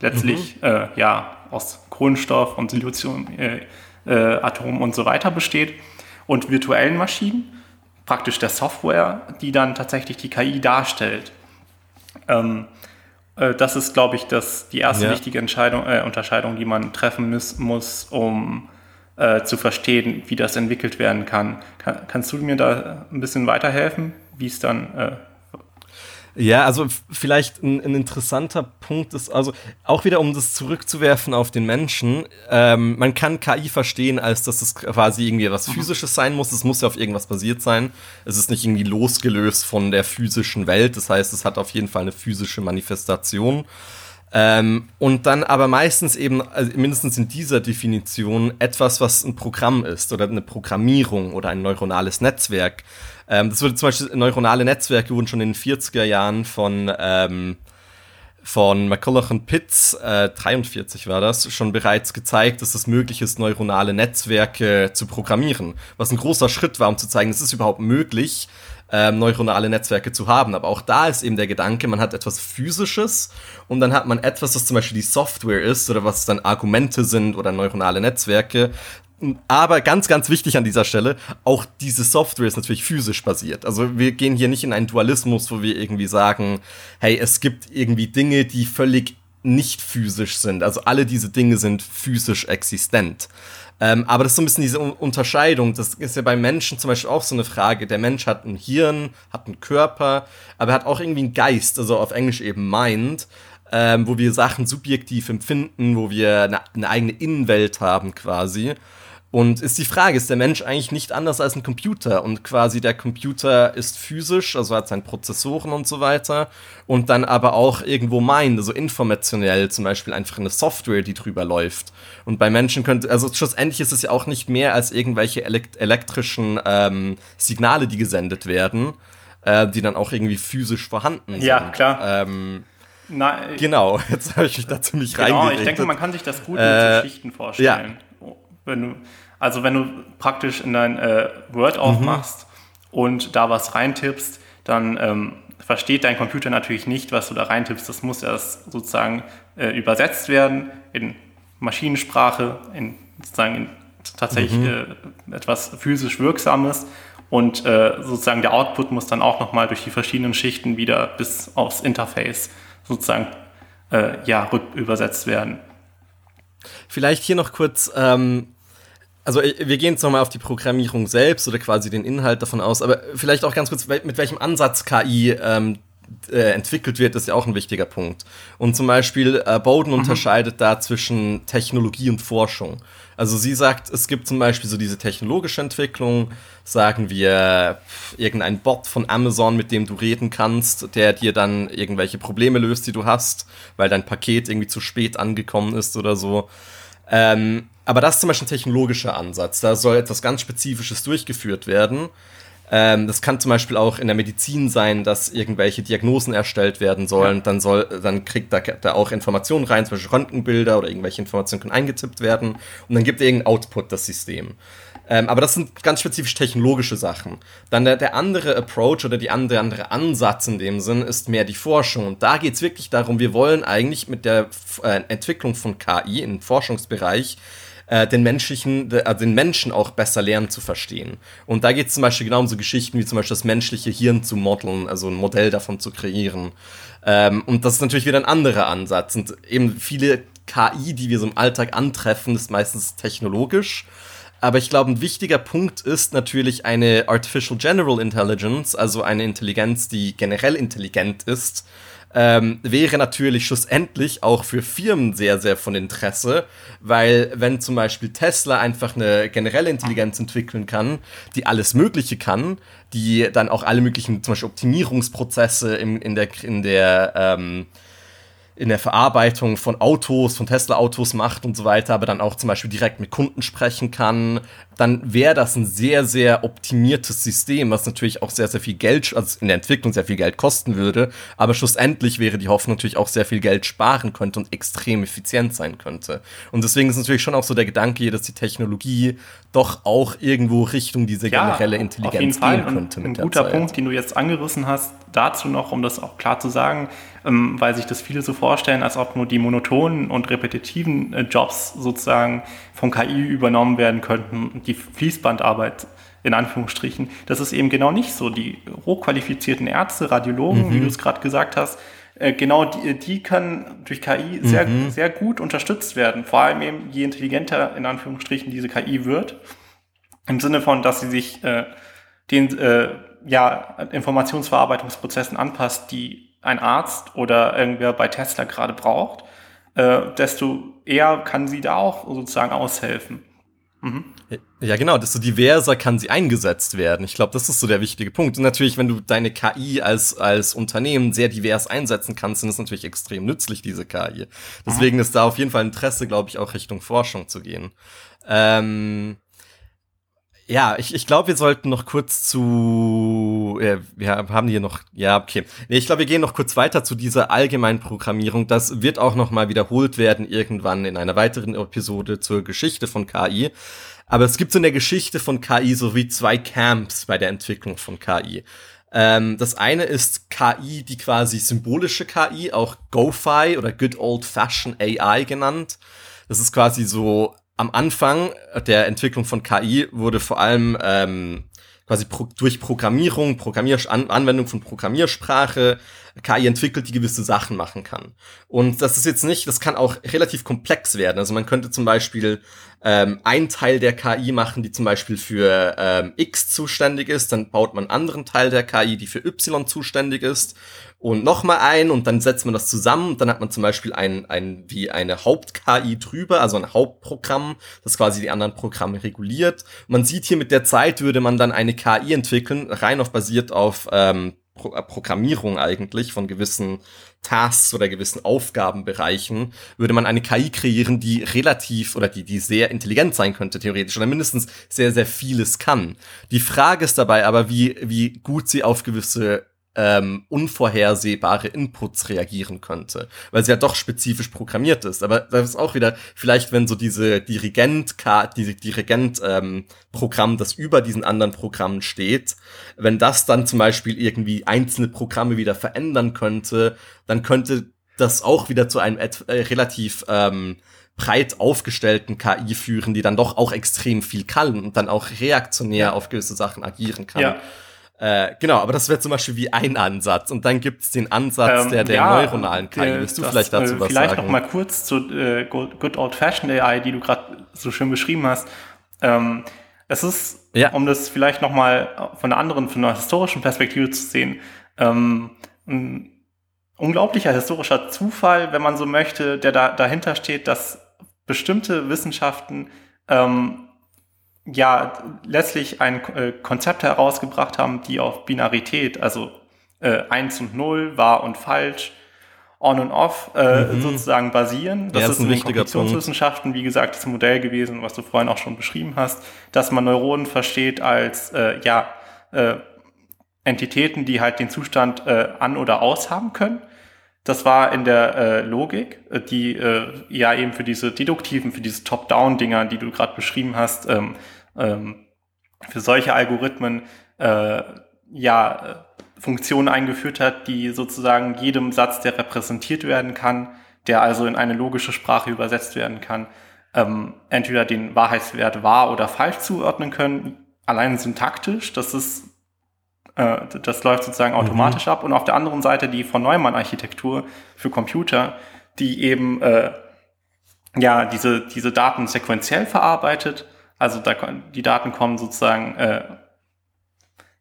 letztlich mhm. äh, ja, aus Kohlenstoff und Siliziumatom äh, äh, und so weiter besteht und virtuellen Maschinen, praktisch der Software, die dann tatsächlich die KI darstellt. Ähm, äh, das ist, glaube ich, das, die erste ja. wichtige Entscheidung, äh, Unterscheidung, die man treffen muss, muss um äh, zu verstehen, wie das entwickelt werden kann. kann. Kannst du mir da ein bisschen weiterhelfen, wie es dann ja, also vielleicht ein, ein, interessanter Punkt ist, also auch wieder um das zurückzuwerfen auf den Menschen, ähm, man kann KI verstehen, als dass es quasi irgendwie was Physisches sein muss. Es muss ja auf irgendwas basiert sein. Es ist nicht irgendwie losgelöst von der physischen Welt. Das heißt, es hat auf jeden Fall eine physische Manifestation. Ähm, und dann aber meistens eben, also mindestens in dieser Definition, etwas, was ein Programm ist oder eine Programmierung oder ein neuronales Netzwerk. Ähm, das wurde zum Beispiel, neuronale Netzwerke wurden schon in den 40er Jahren von, ähm, von McCulloch und Pitts, äh, 43 war das, schon bereits gezeigt, dass es möglich ist, neuronale Netzwerke zu programmieren. Was ein großer Schritt war, um zu zeigen, es ist überhaupt möglich, ähm, neuronale Netzwerke zu haben. Aber auch da ist eben der Gedanke, man hat etwas Physisches und dann hat man etwas, das zum Beispiel die Software ist oder was dann Argumente sind oder neuronale Netzwerke, aber ganz, ganz wichtig an dieser Stelle, auch diese Software ist natürlich physisch basiert. Also wir gehen hier nicht in einen Dualismus, wo wir irgendwie sagen, hey, es gibt irgendwie Dinge, die völlig nicht physisch sind. Also alle diese Dinge sind physisch existent. Ähm, aber das ist so ein bisschen diese Unterscheidung. Das ist ja bei Menschen zum Beispiel auch so eine Frage. Der Mensch hat ein Hirn, hat einen Körper, aber er hat auch irgendwie einen Geist, also auf Englisch eben Mind ähm, wo wir Sachen subjektiv empfinden, wo wir eine, eine eigene Innenwelt haben quasi. Und ist die Frage, ist der Mensch eigentlich nicht anders als ein Computer? Und quasi der Computer ist physisch, also hat seine Prozessoren und so weiter. Und dann aber auch irgendwo mind, also informationell, zum Beispiel einfach eine Software, die drüber läuft. Und bei Menschen könnte, also schlussendlich ist es ja auch nicht mehr als irgendwelche elekt elektrischen ähm, Signale, die gesendet werden, äh, die dann auch irgendwie physisch vorhanden sind. Ja, klar. Ähm, na, genau, jetzt habe ich mich da ziemlich genau, reingeredet. ich denke, man kann sich das gut äh, mit Schichten vorstellen. Ja. Wenn du, also wenn du praktisch in dein äh, Word mhm. aufmachst mhm. und da was reintippst, dann ähm, versteht dein Computer natürlich nicht, was du da reintippst. Das muss erst sozusagen äh, übersetzt werden in Maschinensprache, in sozusagen in tatsächlich mhm. äh, etwas physisch Wirksames. Und äh, sozusagen der Output muss dann auch nochmal durch die verschiedenen Schichten wieder bis aufs Interface sozusagen äh, ja, rückübersetzt werden. Vielleicht hier noch kurz, ähm, also wir gehen jetzt nochmal auf die Programmierung selbst oder quasi den Inhalt davon aus, aber vielleicht auch ganz kurz, mit welchem Ansatz KI ähm, äh, entwickelt wird, ist ja auch ein wichtiger Punkt. Und zum Beispiel äh, Bowden mhm. unterscheidet da zwischen Technologie und Forschung. Also sie sagt, es gibt zum Beispiel so diese technologische Entwicklung, sagen wir irgendein Bot von Amazon, mit dem du reden kannst, der dir dann irgendwelche Probleme löst, die du hast, weil dein Paket irgendwie zu spät angekommen ist oder so. Ähm, aber das ist zum Beispiel ein technologischer Ansatz. Da soll etwas ganz Spezifisches durchgeführt werden. Ähm, das kann zum Beispiel auch in der Medizin sein, dass irgendwelche Diagnosen erstellt werden sollen. Ja. Dann soll, dann kriegt da, da auch Informationen rein, zum Beispiel Röntgenbilder oder irgendwelche Informationen können eingetippt werden und dann gibt irgendein Output das System. Ähm, aber das sind ganz spezifisch technologische Sachen. Dann der, der andere Approach oder die andere, andere Ansatz in dem Sinn ist mehr die Forschung. Und da geht es wirklich darum, wir wollen eigentlich mit der äh, Entwicklung von KI im Forschungsbereich äh, den menschlichen, äh, den Menschen auch besser lernen zu verstehen. Und da geht es zum Beispiel genau um so Geschichten wie zum Beispiel das menschliche Hirn zu modeln, also ein Modell davon zu kreieren. Ähm, und das ist natürlich wieder ein anderer Ansatz. Und eben viele KI, die wir so im Alltag antreffen, ist meistens technologisch. Aber ich glaube, ein wichtiger Punkt ist natürlich eine Artificial General Intelligence, also eine Intelligenz, die generell intelligent ist ähm, wäre natürlich schlussendlich auch für Firmen sehr, sehr von Interesse, weil wenn zum Beispiel Tesla einfach eine generelle Intelligenz entwickeln kann, die alles Mögliche kann, die dann auch alle möglichen zum Beispiel Optimierungsprozesse in, in der, in der ähm, in der Verarbeitung von Autos, von Tesla-Autos macht und so weiter, aber dann auch zum Beispiel direkt mit Kunden sprechen kann, dann wäre das ein sehr, sehr optimiertes System, was natürlich auch sehr, sehr viel Geld, also in der Entwicklung sehr viel Geld kosten würde, aber schlussendlich wäre die Hoffnung natürlich auch sehr viel Geld sparen könnte und extrem effizient sein könnte. Und deswegen ist natürlich schon auch so der Gedanke hier, dass die Technologie doch auch irgendwo Richtung diese generelle ja, Intelligenz gehen könnte. Und ein guter Zeit. Punkt, den du jetzt angerissen hast, dazu noch, um das auch klar zu sagen, ähm, weil sich das viele so vorstellen, als ob nur die monotonen und repetitiven äh, Jobs sozusagen von KI übernommen werden könnten, die Fließbandarbeit in Anführungsstrichen. Das ist eben genau nicht so. Die hochqualifizierten Ärzte, Radiologen, mhm. wie du es gerade gesagt hast, äh, genau die, die können durch KI sehr, mhm. sehr gut unterstützt werden. Vor allem eben, je intelligenter in Anführungsstrichen diese KI wird. Im Sinne von, dass sie sich äh, den äh, ja, Informationsverarbeitungsprozessen anpasst, die ein Arzt oder irgendwer bei Tesla gerade braucht, äh, desto eher kann sie da auch sozusagen aushelfen. Mhm. Ja, genau, desto diverser kann sie eingesetzt werden. Ich glaube, das ist so der wichtige Punkt. Und natürlich, wenn du deine KI als, als Unternehmen sehr divers einsetzen kannst, dann ist natürlich extrem nützlich, diese KI. Deswegen mhm. ist da auf jeden Fall Interesse, glaube ich, auch Richtung Forschung zu gehen. Ähm, ja, ich, ich glaube, wir sollten noch kurz zu. Äh, wir haben hier noch. Ja, okay. Nee, ich glaube, wir gehen noch kurz weiter zu dieser allgemeinen Programmierung. Das wird auch noch mal wiederholt werden irgendwann in einer weiteren Episode zur Geschichte von KI. Aber es gibt so in der Geschichte von KI so wie zwei Camps bei der Entwicklung von KI. Ähm, das eine ist KI, die quasi symbolische KI, auch GoFi oder Good Old Fashioned AI genannt. Das ist quasi so am Anfang der Entwicklung von KI wurde vor allem ähm, quasi pro durch Programmierung, Programmier An Anwendung von Programmiersprache, KI entwickelt, die gewisse Sachen machen kann. Und das ist jetzt nicht, das kann auch relativ komplex werden. Also man könnte zum Beispiel ähm, ein Teil der KI machen, die zum Beispiel für ähm, X zuständig ist, dann baut man einen anderen Teil der KI, die für Y zuständig ist und nochmal ein und dann setzt man das zusammen und dann hat man zum Beispiel ein, ein wie eine Haupt-KI drüber, also ein Hauptprogramm, das quasi die anderen Programme reguliert. Man sieht hier mit der Zeit würde man dann eine KI entwickeln, rein auf basiert auf ähm, Pro äh, Programmierung eigentlich von gewissen Tasks oder gewissen Aufgabenbereichen, würde man eine KI kreieren, die relativ oder die, die sehr intelligent sein könnte, theoretisch, oder mindestens sehr, sehr vieles kann. Die Frage ist dabei aber, wie, wie gut sie auf gewisse ähm, unvorhersehbare Inputs reagieren könnte, weil sie ja doch spezifisch programmiert ist. Aber das ist auch wieder vielleicht, wenn so diese Dirigent, diese Dirigent ähm, das über diesen anderen Programmen steht, wenn das dann zum Beispiel irgendwie einzelne Programme wieder verändern könnte, dann könnte das auch wieder zu einem äh, relativ ähm, breit aufgestellten KI führen, die dann doch auch extrem viel kann und dann auch reaktionär auf gewisse Sachen agieren kann. Ja. Äh, genau, aber das wäre zum Beispiel wie ein Ansatz. Und dann gibt es den Ansatz ähm, der, der ja, neuronalen KI. Willst du das, vielleicht dazu äh, was vielleicht sagen? Vielleicht noch mal kurz zu äh, Good Old-Fashioned AI, die du gerade so schön beschrieben hast. Ähm, es ist, ja. um das vielleicht noch mal von einer anderen, von einer historischen Perspektive zu sehen, ähm, ein unglaublicher historischer Zufall, wenn man so möchte, der da, dahinter steht, dass bestimmte Wissenschaften ähm, ja letztlich ein äh, Konzept herausgebracht haben, die auf Binarität, also äh, 1 und 0, wahr und falsch, on und off äh, mhm. sozusagen basieren. Das ja, ist, ist in den Kognitionswissenschaften, wie gesagt, das Modell gewesen, was du vorhin auch schon beschrieben hast, dass man Neuronen versteht als äh, ja äh, Entitäten, die halt den Zustand äh, an oder aus haben können. Das war in der äh, Logik, äh, die äh, ja eben für diese deduktiven, für diese Top-Down-Dinger, die du gerade beschrieben hast, ähm, ähm, für solche Algorithmen äh, ja Funktionen eingeführt hat, die sozusagen jedem Satz, der repräsentiert werden kann, der also in eine logische Sprache übersetzt werden kann, ähm, entweder den Wahrheitswert wahr oder falsch zuordnen können, allein syntaktisch. Das ist äh, das läuft sozusagen mhm. automatisch mhm. ab. Und auf der anderen Seite die von Neumann-Architektur für Computer, die eben äh, ja diese, diese Daten sequenziell verarbeitet. Also da, die Daten kommen sozusagen äh,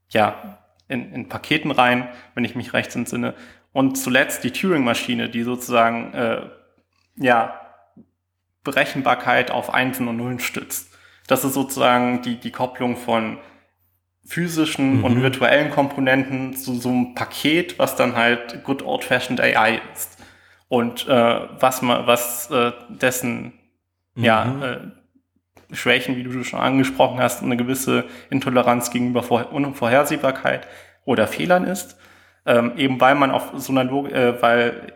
ja in, in Paketen rein, wenn ich mich recht entsinne. Und zuletzt die Turing-Maschine, die sozusagen äh, ja Berechenbarkeit auf Einsen und Nullen stützt. Das ist sozusagen die, die Kopplung von physischen mhm. und virtuellen Komponenten zu so einem Paket, was dann halt good old-fashioned AI ist. Und äh, was man, was äh, dessen mhm. ja, äh, Schwächen, wie du schon angesprochen hast, eine gewisse Intoleranz gegenüber Vor Unvorhersehbarkeit oder Fehlern ist. Ähm, eben weil man auf so einer Logik, äh, weil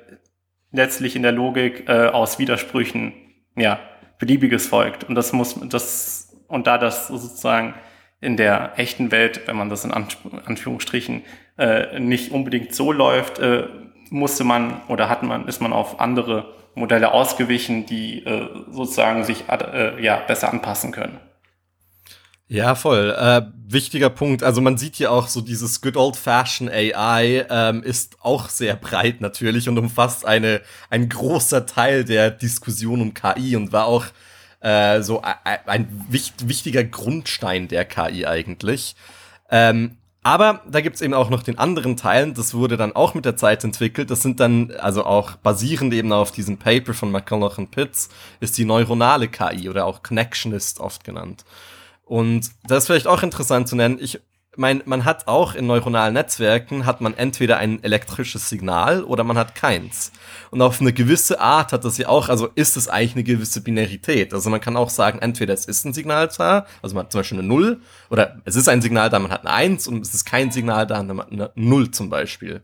letztlich in der Logik äh, aus Widersprüchen ja beliebiges folgt. Und das muss das und da das sozusagen in der echten Welt, wenn man das in Anführungsstrichen äh, nicht unbedingt so läuft, äh, musste man oder hat man, ist man auf andere Modelle ausgewichen, die äh, sozusagen sich äh, ja, besser anpassen können. Ja, voll. Äh, wichtiger Punkt. Also man sieht hier auch so dieses good old fashioned AI ähm, ist auch sehr breit natürlich und umfasst eine ein großer Teil der Diskussion um KI und war auch äh, so ein, ein wichtiger Grundstein der KI eigentlich. Ähm, aber da gibt's eben auch noch den anderen Teil, das wurde dann auch mit der Zeit entwickelt. Das sind dann, also auch basierend eben auf diesem Paper von McCulloch und Pitts, ist die neuronale KI oder auch Connectionist oft genannt. Und das ist vielleicht auch interessant zu nennen. Ich mein, man hat auch in neuronalen Netzwerken hat man entweder ein elektrisches Signal oder man hat keins. Und auf eine gewisse Art hat das ja auch, also ist es eigentlich eine gewisse Binarität. Also man kann auch sagen, entweder es ist ein Signal da, also man hat zum Beispiel eine Null, oder es ist ein Signal da, man hat eine Eins und es ist kein Signal da, man hat eine Null zum Beispiel.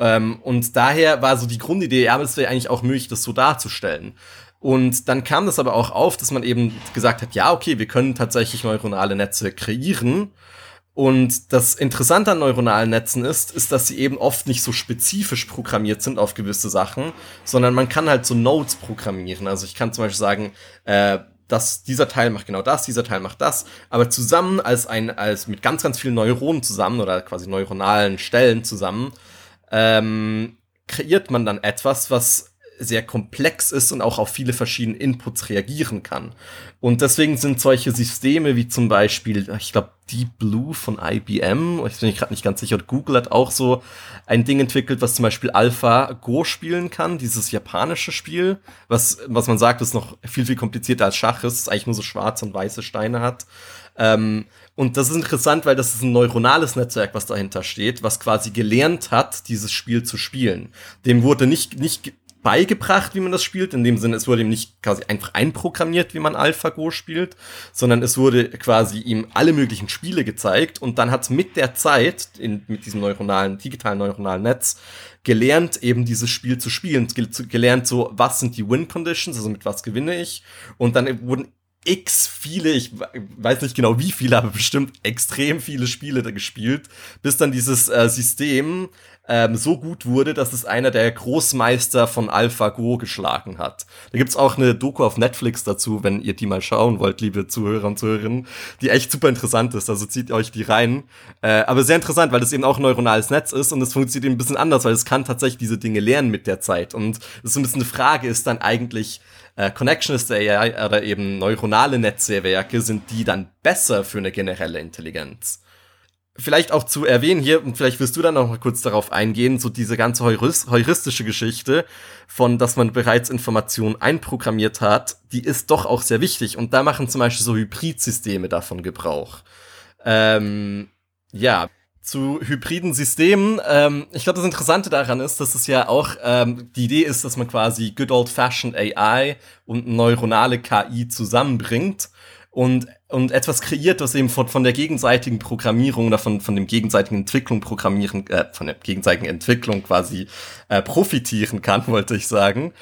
Ähm, und daher war so die Grundidee, ja, aber es wäre eigentlich auch möglich, das so darzustellen. Und dann kam das aber auch auf, dass man eben gesagt hat, ja, okay, wir können tatsächlich neuronale Netze kreieren und das Interessante an neuronalen Netzen ist, ist, dass sie eben oft nicht so spezifisch programmiert sind auf gewisse Sachen, sondern man kann halt so Nodes programmieren. Also ich kann zum Beispiel sagen, äh, dass dieser Teil macht genau das, dieser Teil macht das, aber zusammen als ein, als mit ganz, ganz vielen Neuronen zusammen oder quasi neuronalen Stellen zusammen, ähm, kreiert man dann etwas, was sehr komplex ist und auch auf viele verschiedene Inputs reagieren kann. Und deswegen sind solche Systeme wie zum Beispiel, ich glaube, Deep Blue von IBM, ich bin gerade nicht ganz sicher, Google hat auch so ein Ding entwickelt, was zum Beispiel Alpha Go spielen kann, dieses japanische Spiel, was, was man sagt, ist noch viel, viel komplizierter als Schach ist, eigentlich nur so schwarze und weiße Steine hat. Ähm, und das ist interessant, weil das ist ein neuronales Netzwerk, was dahinter steht, was quasi gelernt hat, dieses Spiel zu spielen. Dem wurde nicht, nicht beigebracht, wie man das spielt. In dem Sinne, es wurde ihm nicht quasi einfach einprogrammiert, wie man AlphaGo spielt, sondern es wurde quasi ihm alle möglichen Spiele gezeigt und dann hat es mit der Zeit, in, mit diesem neuronalen, digitalen neuronalen Netz, gelernt, eben dieses Spiel zu spielen, gelernt so, was sind die Win-Conditions, also mit was gewinne ich und dann wurden x viele, ich weiß nicht genau wie viele, aber bestimmt extrem viele Spiele da gespielt, bis dann dieses äh, System ähm, so gut wurde, dass es einer der Großmeister von AlphaGo geschlagen hat. Da gibt's auch eine Doku auf Netflix dazu, wenn ihr die mal schauen wollt, liebe Zuhörer und Zuhörerinnen, die echt super interessant ist. Also zieht euch die rein. Äh, aber sehr interessant, weil das eben auch ein neuronales Netz ist und es funktioniert eben ein bisschen anders, weil es kann tatsächlich diese Dinge lernen mit der Zeit. Und das ist so ein bisschen eine Frage, ist dann eigentlich äh, Connectionist AI oder eben neuronale Netzwerke, sind die dann besser für eine generelle Intelligenz? Vielleicht auch zu erwähnen hier, und vielleicht wirst du dann noch mal kurz darauf eingehen, so diese ganze heuristische Geschichte von, dass man bereits Informationen einprogrammiert hat, die ist doch auch sehr wichtig. Und da machen zum Beispiel so Hybridsysteme davon Gebrauch. Ähm, ja, zu hybriden Systemen. Ähm, ich glaube, das Interessante daran ist, dass es ja auch ähm, die Idee ist, dass man quasi good old fashioned AI und neuronale KI zusammenbringt und, und etwas kreiert, das eben von, von der gegenseitigen Programmierung oder von, von dem gegenseitigen Entwicklung programmieren, äh, von der gegenseitigen Entwicklung quasi äh, profitieren kann, wollte ich sagen.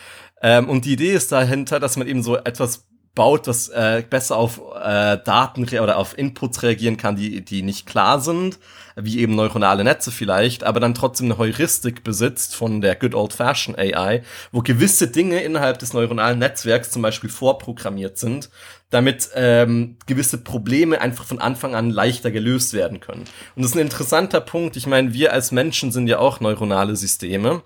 Ähm, und die Idee ist dahinter, dass man eben so etwas baut, was äh, besser auf äh, Daten oder auf Inputs reagieren kann, die, die nicht klar sind, wie eben neuronale Netze vielleicht, aber dann trotzdem eine Heuristik besitzt von der good old fashioned AI, wo gewisse Dinge innerhalb des neuronalen Netzwerks zum Beispiel vorprogrammiert sind, damit ähm, gewisse Probleme einfach von Anfang an leichter gelöst werden können. Und das ist ein interessanter Punkt. Ich meine, wir als Menschen sind ja auch neuronale Systeme.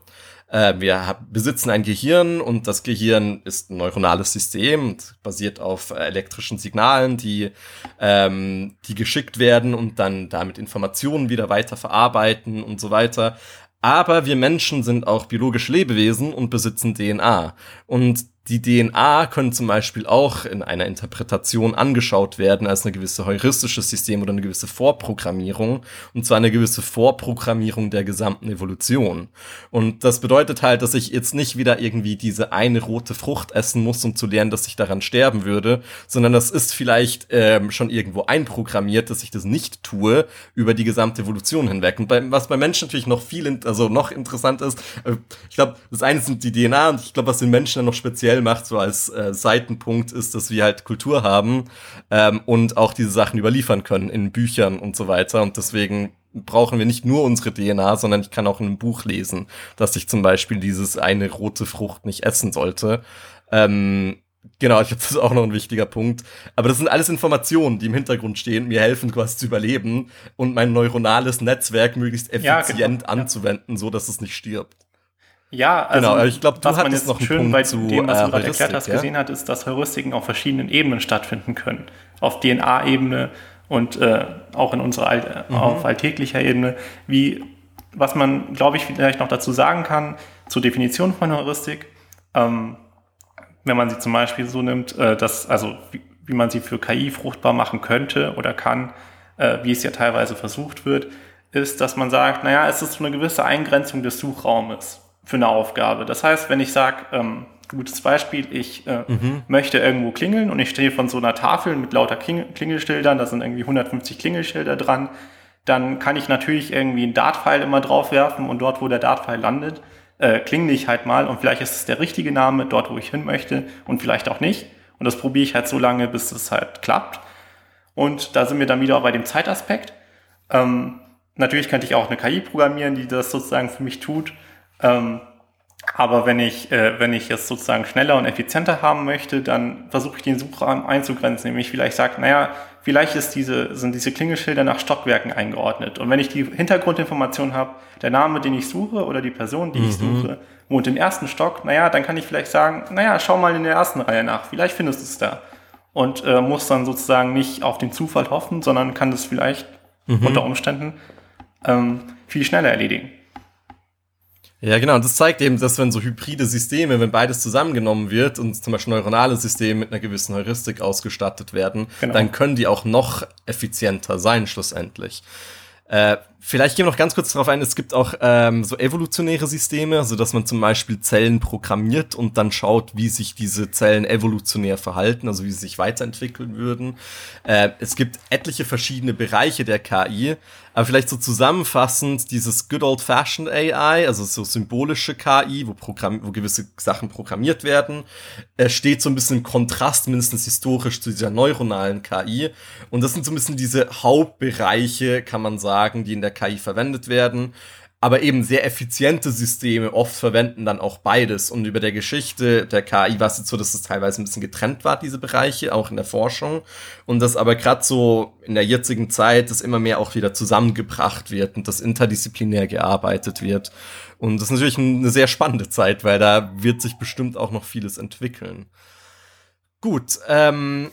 Äh, wir besitzen ein Gehirn und das Gehirn ist ein neuronales System basiert auf äh, elektrischen Signalen, die, ähm, die geschickt werden und dann damit Informationen wieder weiter verarbeiten und so weiter. Aber wir Menschen sind auch biologische Lebewesen und besitzen DNA. Und die DNA können zum Beispiel auch in einer Interpretation angeschaut werden als ein gewisse heuristisches System oder eine gewisse Vorprogrammierung. Und zwar eine gewisse Vorprogrammierung der gesamten Evolution. Und das bedeutet halt, dass ich jetzt nicht wieder irgendwie diese eine rote Frucht essen muss, um zu lernen, dass ich daran sterben würde, sondern das ist vielleicht ähm, schon irgendwo einprogrammiert, dass ich das nicht tue über die gesamte Evolution hinweg. Und bei, was bei Menschen natürlich noch viel, also noch interessant ist, äh, ich glaube, das eine sind die DNA und ich glaube, was den Menschen dann noch speziell speziell macht, so als äh, Seitenpunkt, ist, dass wir halt Kultur haben ähm, und auch diese Sachen überliefern können in Büchern und so weiter. Und deswegen brauchen wir nicht nur unsere DNA, sondern ich kann auch in einem Buch lesen, dass ich zum Beispiel dieses eine rote Frucht nicht essen sollte. Ähm, Genau, ich glaube, das ist auch noch ein wichtiger Punkt. Aber das sind alles Informationen, die im Hintergrund stehen, mir helfen quasi zu überleben und mein neuronales Netzwerk möglichst effizient ja, genau. anzuwenden, so dass es nicht stirbt. Ja, also genau, ich glaube, was man jetzt noch schön Punkt bei zu, dem, was du äh, gerade erklärt hast, ja? gesehen hat, ist, dass Heuristiken auf verschiedenen Ebenen stattfinden können. Auf DNA-Ebene und äh, auch in unserer All mhm. auf alltäglicher Ebene. Wie, was man, glaube ich, vielleicht noch dazu sagen kann zur Definition von Heuristik, ähm, wenn man sie zum Beispiel so nimmt, äh, dass, also wie, wie, man sie für KI fruchtbar machen könnte oder kann, äh, wie es ja teilweise versucht wird, ist, dass man sagt, naja, es ist so eine gewisse Eingrenzung des Suchraumes für eine Aufgabe. Das heißt, wenn ich sage, ähm, gutes Beispiel, ich äh, mhm. möchte irgendwo klingeln und ich stehe von so einer Tafel mit lauter Klingelschildern, da sind irgendwie 150 Klingelschilder dran, dann kann ich natürlich irgendwie einen Dartpfeil immer draufwerfen und dort, wo der Dartpfeil landet, äh, klingle ich halt mal und vielleicht ist es der richtige Name dort, wo ich hin möchte und vielleicht auch nicht. Und das probiere ich halt so lange, bis es halt klappt. Und da sind wir dann wieder bei dem Zeitaspekt. Ähm, natürlich könnte ich auch eine KI programmieren, die das sozusagen für mich tut. Ähm, aber wenn ich, äh, wenn ich es sozusagen schneller und effizienter haben möchte, dann versuche ich den Suchraum einzugrenzen, nämlich vielleicht sagt, naja, vielleicht ist diese, sind diese Klingelschilder nach Stockwerken eingeordnet. Und wenn ich die Hintergrundinformation habe, der Name, den ich suche oder die Person, die mhm. ich suche, wohnt im ersten Stock, naja, dann kann ich vielleicht sagen, naja, schau mal in der ersten Reihe nach, vielleicht findest du es da. Und äh, muss dann sozusagen nicht auf den Zufall hoffen, sondern kann das vielleicht mhm. unter Umständen ähm, viel schneller erledigen. Ja, genau. Und das zeigt eben, dass wenn so hybride Systeme, wenn beides zusammengenommen wird und zum Beispiel neuronale Systeme mit einer gewissen Heuristik ausgestattet werden, genau. dann können die auch noch effizienter sein, schlussendlich. Äh, vielleicht gehen wir noch ganz kurz darauf ein, es gibt auch ähm, so evolutionäre Systeme, also dass man zum Beispiel Zellen programmiert und dann schaut, wie sich diese Zellen evolutionär verhalten, also wie sie sich weiterentwickeln würden. Äh, es gibt etliche verschiedene Bereiche der KI, aber vielleicht so zusammenfassend, dieses good old fashioned AI, also so symbolische KI, wo, Programm wo gewisse Sachen programmiert werden, äh, steht so ein bisschen im Kontrast, mindestens historisch, zu dieser neuronalen KI. Und das sind so ein bisschen diese Hauptbereiche, kann man sagen, die in der KI verwendet werden aber eben sehr effiziente Systeme oft verwenden dann auch beides. Und über der Geschichte der KI war es jetzt so, dass es teilweise ein bisschen getrennt war, diese Bereiche, auch in der Forschung. Und dass aber gerade so in der jetzigen Zeit das immer mehr auch wieder zusammengebracht wird und das interdisziplinär gearbeitet wird. Und das ist natürlich eine sehr spannende Zeit, weil da wird sich bestimmt auch noch vieles entwickeln. Gut, ähm,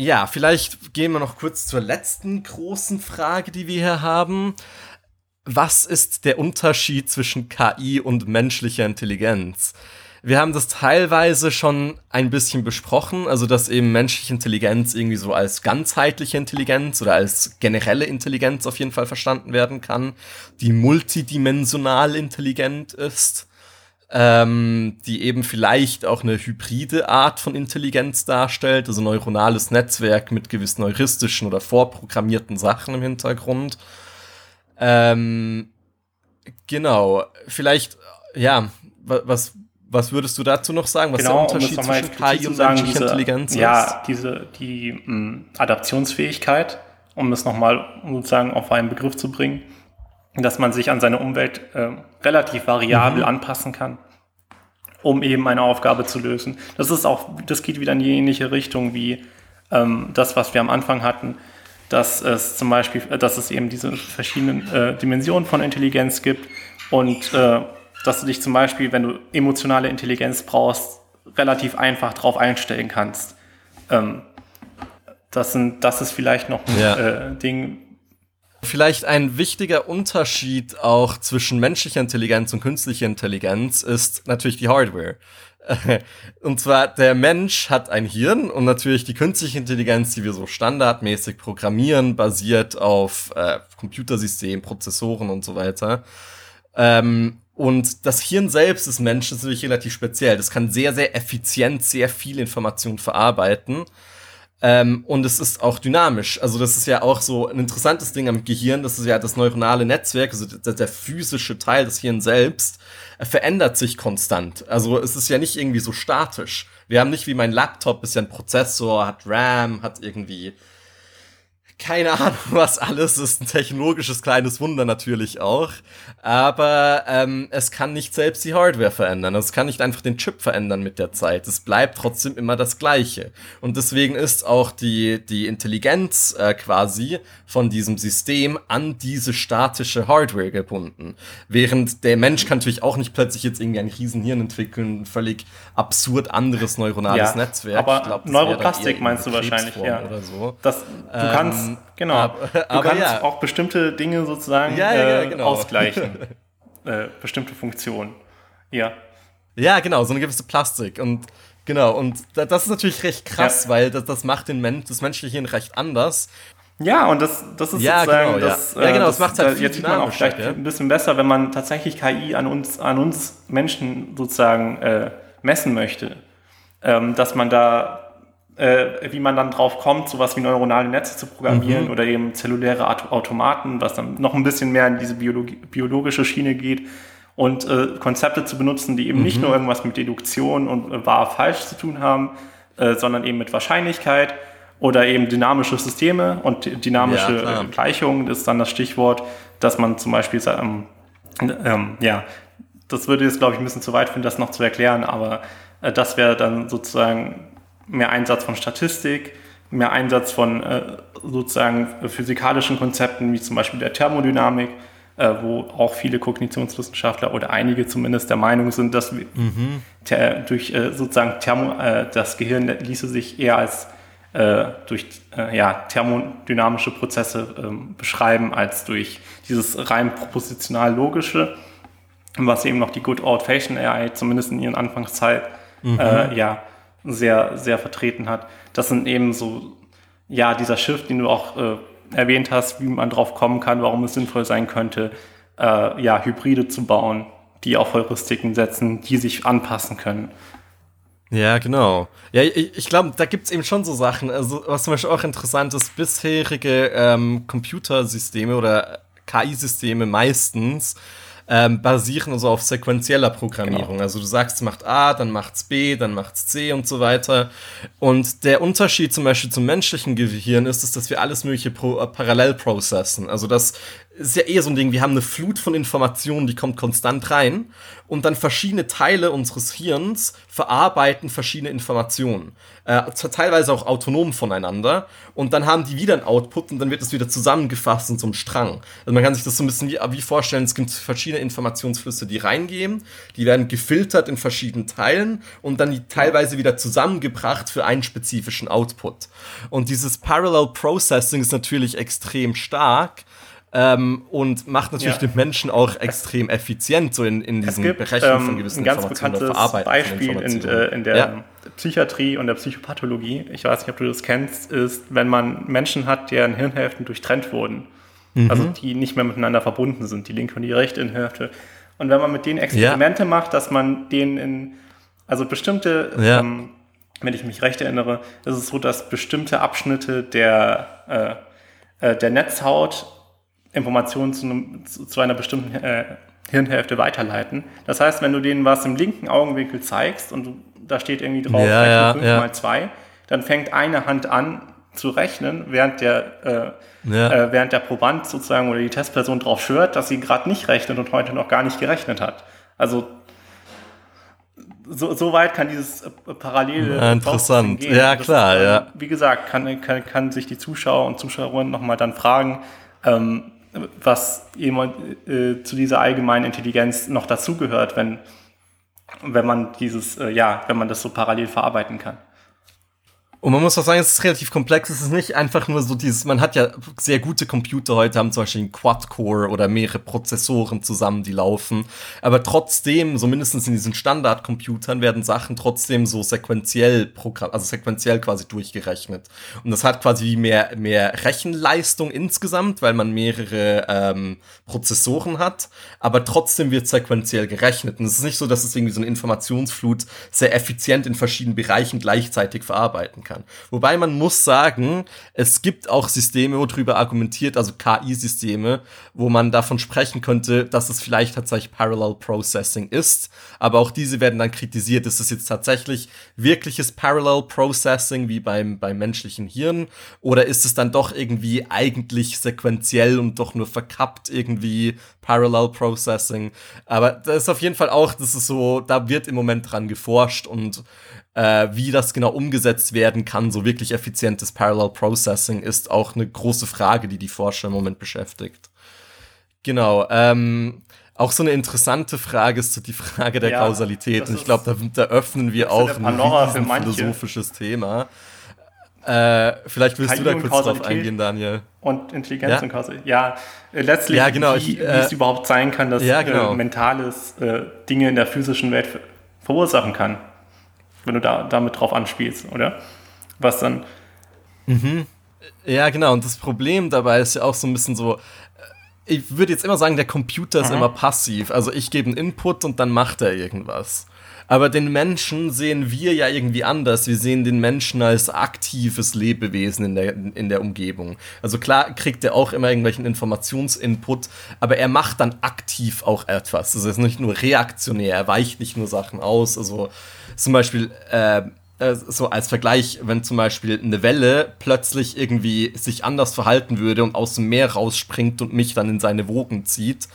Ja, vielleicht gehen wir noch kurz zur letzten großen Frage, die wir hier haben. Was ist der Unterschied zwischen KI und menschlicher Intelligenz? Wir haben das teilweise schon ein bisschen besprochen, also dass eben menschliche Intelligenz irgendwie so als ganzheitliche Intelligenz oder als generelle Intelligenz auf jeden Fall verstanden werden kann, die multidimensional intelligent ist, ähm, die eben vielleicht auch eine hybride Art von Intelligenz darstellt, also neuronales Netzwerk mit gewissen heuristischen oder vorprogrammierten Sachen im Hintergrund. Ähm, genau, vielleicht, ja, was, was würdest du dazu noch sagen? Was genau, ist der Unterschied um zwischen KI und sagen, menschlicher Intelligenz ja, ist? Ja, diese, die mh, hm, Adaptionsfähigkeit, um es nochmal sozusagen auf einen Begriff zu bringen, dass man sich an seine Umwelt äh, relativ variabel mhm. anpassen kann, um eben eine Aufgabe zu lösen. Das ist auch, das geht wieder in die ähnliche Richtung wie ähm, das, was wir am Anfang hatten, dass es zum Beispiel, dass es eben diese verschiedenen äh, Dimensionen von Intelligenz gibt und äh, dass du dich zum Beispiel, wenn du emotionale Intelligenz brauchst, relativ einfach darauf einstellen kannst. Ähm, das, sind, das ist vielleicht noch ein ja. äh, Ding. Vielleicht ein wichtiger Unterschied auch zwischen menschlicher Intelligenz und künstlicher Intelligenz ist natürlich die Hardware. Und zwar, der Mensch hat ein Hirn und natürlich die künstliche Intelligenz, die wir so standardmäßig programmieren, basiert auf äh, Computersystemen, Prozessoren und so weiter. Ähm, und das Hirn selbst des Menschen ist natürlich relativ speziell. Das kann sehr, sehr effizient sehr viel Information verarbeiten. Ähm, und es ist auch dynamisch. Also das ist ja auch so ein interessantes Ding am Gehirn. Das ist ja das neuronale Netzwerk, also der, der physische Teil des Hirns selbst, äh, verändert sich konstant. Also es ist ja nicht irgendwie so statisch. Wir haben nicht wie mein Laptop, ist ja ein Prozessor, hat RAM, hat irgendwie keine Ahnung, was alles ist. Ein technologisches kleines Wunder natürlich auch. Aber ähm, es kann nicht selbst die Hardware verändern. Es kann nicht einfach den Chip verändern mit der Zeit. Es bleibt trotzdem immer das Gleiche. Und deswegen ist auch die, die Intelligenz äh, quasi von diesem System an diese statische Hardware gebunden. Während der Mensch kann natürlich auch nicht plötzlich jetzt irgendwie ein Riesenhirn entwickeln, ein völlig absurd anderes neuronales ja, Netzwerk. Aber glaub, Neuroplastik meinst du wahrscheinlich, ja. Oder so. Das, du ähm, kannst genau. Aber, du aber kannst ja. auch bestimmte Dinge sozusagen ja, ja, äh, genau. ausgleichen. äh, bestimmte Funktionen. Ja. Ja, genau, so eine gewisse Plastik. Und genau, und das ist natürlich recht krass, weil das, das macht den Men das menschliche Hirn recht anders. Ja, und das, das ist ja, sozusagen genau, das, ja. ja, genau, das, das macht halt jetzt sieht man auch vielleicht ja? ein bisschen besser, wenn man tatsächlich KI an uns, an uns Menschen sozusagen äh, messen möchte. Ähm, dass man da äh, wie man dann drauf kommt, sowas wie neuronale Netze zu programmieren mhm. oder eben zelluläre Automaten, was dann noch ein bisschen mehr in diese Biologi biologische Schiene geht und äh, Konzepte zu benutzen, die eben mhm. nicht nur irgendwas mit Deduktion und äh, wahr falsch zu tun haben, äh, sondern eben mit Wahrscheinlichkeit oder eben dynamische Systeme und dynamische ja, Gleichungen ist dann das Stichwort, dass man zum Beispiel ähm, ähm, ja, das würde jetzt glaube ich ein bisschen zu weit finden, das noch zu erklären, aber äh, das wäre dann sozusagen mehr Einsatz von Statistik, mehr Einsatz von äh, sozusagen physikalischen Konzepten wie zum Beispiel der Thermodynamik, äh, wo auch viele Kognitionswissenschaftler oder einige zumindest der Meinung sind, dass mhm. durch äh, sozusagen Thermo, äh, das Gehirn ließe sich eher als äh, durch äh, ja, thermodynamische Prozesse ähm, beschreiben als durch dieses rein propositional logische, was eben noch die Good Old Fashioned AI zumindest in ihren Anfangszeit mhm. ja sehr, sehr vertreten hat. Das sind eben so, ja, dieser Shift, den du auch äh, erwähnt hast, wie man drauf kommen kann, warum es sinnvoll sein könnte, äh, ja, Hybride zu bauen, die auf Heuristiken setzen, die sich anpassen können. Ja, genau. Ja, ich, ich glaube, da gibt's eben schon so Sachen. Also, was zum Beispiel auch interessant ist, bisherige ähm, Computersysteme oder KI-Systeme meistens ähm, basieren also auf sequenzieller Programmierung. Genau. Also du sagst, macht A, dann macht's B, dann macht's C und so weiter. Und der Unterschied zum Beispiel zum menschlichen Gehirn ist, ist dass wir alles mögliche pro, äh, parallel processen. Also dass ist ja eher so ein Ding, wir haben eine Flut von Informationen, die kommt konstant rein und dann verschiedene Teile unseres Hirns verarbeiten verschiedene Informationen. Äh, teilweise auch autonom voneinander und dann haben die wieder einen Output und dann wird es wieder zusammengefasst in so einem Strang. Also man kann sich das so ein bisschen wie, wie vorstellen, es gibt verschiedene Informationsflüsse, die reingehen, die werden gefiltert in verschiedenen Teilen und dann die teilweise wieder zusammengebracht für einen spezifischen Output. Und dieses Parallel Processing ist natürlich extrem stark, ähm, und macht natürlich ja. den Menschen auch extrem effizient, so in, in diesem Berechnung ähm, von gewissen ein ganz Informationen bekanntes Beispiel in, äh, in, der ja. Psychiatrie und der Psychopathologie, ich weiß nicht, ob du das kennst, ist, wenn man Menschen hat, deren Hirnhälften durchtrennt wurden, mhm. also die nicht mehr miteinander verbunden sind, die linke und die rechte Hirnhälfte. Und wenn man mit denen Experimente ja. macht, dass man denen in, also bestimmte, ähm, wenn ich mich recht erinnere, ist es so, dass bestimmte Abschnitte der, äh, äh der Netzhaut Informationen zu, einem, zu einer bestimmten äh, Hirnhälfte weiterleiten. Das heißt, wenn du denen was im linken Augenwinkel zeigst und da steht irgendwie drauf, ja, ja, 5 ja. mal 2, dann fängt eine Hand an zu rechnen, während der, äh, ja. äh, während der Proband sozusagen oder die Testperson drauf schwört, dass sie gerade nicht rechnet und heute noch gar nicht gerechnet hat. Also so, so weit kann dieses äh, parallele ja, interessant gehen. Ja, klar, das, ja. Wie gesagt, kann, kann, kann sich die Zuschauer und Zuschauerinnen nochmal dann fragen, ähm, was jemand äh, zu dieser allgemeinen Intelligenz noch dazugehört, wenn, wenn man dieses, äh, ja, wenn man das so parallel verarbeiten kann. Und man muss auch sagen, es ist relativ komplex. Es ist nicht einfach nur so dieses, man hat ja sehr gute Computer heute, haben zum Beispiel einen Quad-Core oder mehrere Prozessoren zusammen, die laufen. Aber trotzdem, so mindestens in diesen Standardcomputern, werden Sachen trotzdem so sequenziell Programm, also sequenziell quasi durchgerechnet. Und das hat quasi mehr, mehr Rechenleistung insgesamt, weil man mehrere ähm, Prozessoren hat. Aber trotzdem wird sequenziell gerechnet. Und es ist nicht so, dass es irgendwie so eine Informationsflut sehr effizient in verschiedenen Bereichen gleichzeitig verarbeiten kann kann. Wobei man muss sagen, es gibt auch Systeme, wo drüber argumentiert, also KI-Systeme, wo man davon sprechen könnte, dass es vielleicht tatsächlich Parallel Processing ist. Aber auch diese werden dann kritisiert. Ist es jetzt tatsächlich wirkliches Parallel Processing wie beim, beim menschlichen Hirn? Oder ist es dann doch irgendwie eigentlich sequenziell und doch nur verkappt irgendwie Parallel Processing? Aber das ist auf jeden Fall auch, das ist so, da wird im Moment dran geforscht und äh, wie das genau umgesetzt werden kann, so wirklich effizientes Parallel Processing, ist auch eine große Frage, die die Forscher im Moment beschäftigt. Genau. Ähm, auch so eine interessante Frage ist so die Frage der ja, Kausalität. Und ich glaube, da, da, öffnen wir auch ein philosophisches Thema. Äh, vielleicht willst KI du da kurz drauf eingehen, Daniel. Und Intelligenz ja? und Kausalität. Ja, äh, letztlich, ja, genau, wie, ich, äh, es überhaupt sein kann, dass ja, genau. äh, mentales äh, Dinge in der physischen Welt verursachen kann wenn du da damit drauf anspielst, oder? Was dann. Mhm. Ja, genau. Und das Problem dabei ist ja auch so ein bisschen so. Äh, ich würde jetzt immer sagen, der Computer ist Aha. immer passiv. Also ich gebe einen Input und dann macht er irgendwas. Aber den Menschen sehen wir ja irgendwie anders. Wir sehen den Menschen als aktives Lebewesen in der, in der Umgebung. Also klar kriegt er auch immer irgendwelchen Informationsinput, aber er macht dann aktiv auch etwas. Also er ist nicht nur reaktionär, er weicht nicht nur Sachen aus. Also zum Beispiel, äh, äh, so als Vergleich, wenn zum Beispiel eine Welle plötzlich irgendwie sich anders verhalten würde und aus dem Meer rausspringt und mich dann in seine Wogen zieht,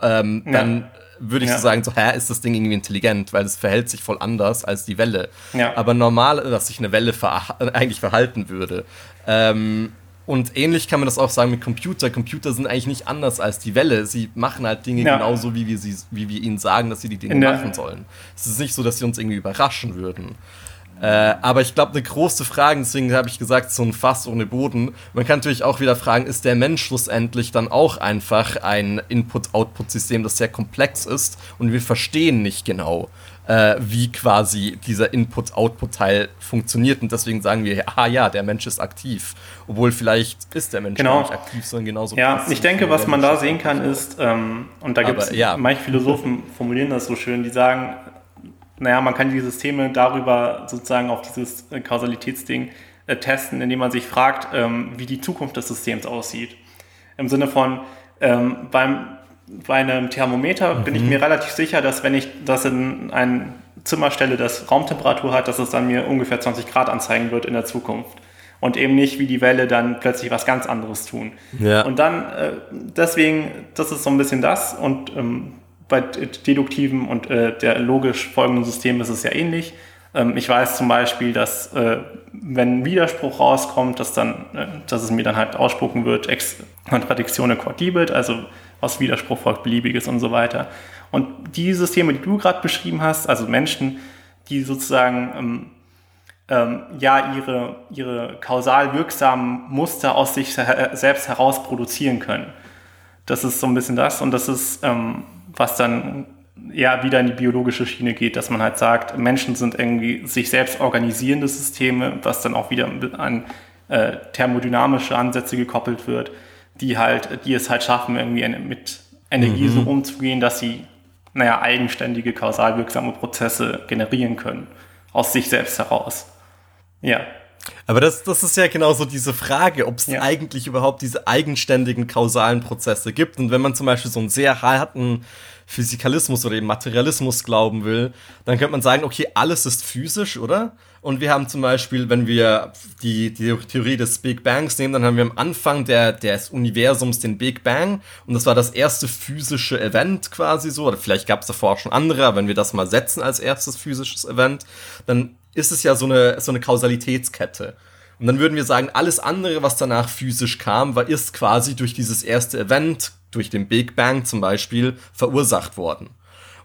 ähm, ja. dann würde ich ja. so sagen, so, hä, ist das Ding irgendwie intelligent, weil es verhält sich voll anders als die Welle. Ja. Aber normal, dass sich eine Welle ver eigentlich verhalten würde. Ähm, und ähnlich kann man das auch sagen mit Computer. Computer sind eigentlich nicht anders als die Welle. Sie machen halt Dinge ja. genauso, wie wir, sie, wie wir ihnen sagen, dass sie die Dinge machen sollen. Es ist nicht so, dass sie uns irgendwie überraschen würden. Äh, aber ich glaube, eine große Frage, deswegen habe ich gesagt, so ein Fass ohne Boden. Man kann natürlich auch wieder fragen, ist der Mensch schlussendlich dann auch einfach ein Input-Output-System, das sehr komplex ist und wir verstehen nicht genau, äh, wie quasi dieser Input-Output-Teil funktioniert. Und deswegen sagen wir, ah ja, der Mensch ist aktiv. Obwohl vielleicht ist der Mensch genau. nicht aktiv, sondern genauso. Ja, ich denke, was man da sehen kann, ist, ähm, und da gibt es, ja. manche Philosophen formulieren das so schön, die sagen, naja, man kann die Systeme darüber sozusagen auf dieses äh, Kausalitätsding äh, testen, indem man sich fragt, ähm, wie die Zukunft des Systems aussieht. Im Sinne von, ähm, beim bei einem Thermometer mhm. bin ich mhm. mir relativ sicher, dass wenn ich das in ein Zimmer stelle, das Raumtemperatur hat, dass es dann mir ungefähr 20 Grad anzeigen wird in der Zukunft. und eben nicht wie die Welle dann plötzlich was ganz anderes tun. Ja. Und dann, äh, deswegen, das ist so ein bisschen das und ähm, bei deduktiven und äh, der logisch folgenden System ist es ja ähnlich. Ähm, ich weiß zum Beispiel, dass äh, wenn ein Widerspruch rauskommt, dass, dann, äh, dass es mir dann halt ausspucken wird, ex Kontradiktione quadribelt, also aus Widerspruch folgt beliebiges und so weiter. Und die Systeme, die du gerade beschrieben hast, also Menschen, die sozusagen ähm, ähm, ja ihre, ihre kausal wirksamen Muster aus sich selbst heraus produzieren können. Das ist so ein bisschen das und das ist, ähm, was dann ja wieder in die biologische Schiene geht, dass man halt sagt, Menschen sind irgendwie sich selbst organisierende Systeme, was dann auch wieder an äh, thermodynamische Ansätze gekoppelt wird, die halt, die es halt schaffen, irgendwie mit Energie mhm. so umzugehen, dass sie, naja, eigenständige, kausal wirksame Prozesse generieren können, aus sich selbst heraus. Ja. Aber das, das ist ja genau so diese Frage, ob es ja. eigentlich überhaupt diese eigenständigen kausalen Prozesse gibt. Und wenn man zum Beispiel so einen sehr harten Physikalismus oder eben Materialismus glauben will, dann könnte man sagen, okay, alles ist physisch, oder? Und wir haben zum Beispiel, wenn wir die, die Theorie des Big Bangs nehmen, dann haben wir am Anfang der, des Universums den Big Bang. Und das war das erste physische Event quasi so. Oder vielleicht gab es davor auch schon andere, aber wenn wir das mal setzen als erstes physisches Event, dann ist es ja so eine, so eine Kausalitätskette. Und dann würden wir sagen, alles andere, was danach physisch kam, war ist quasi durch dieses erste Event, durch den Big Bang zum Beispiel, verursacht worden.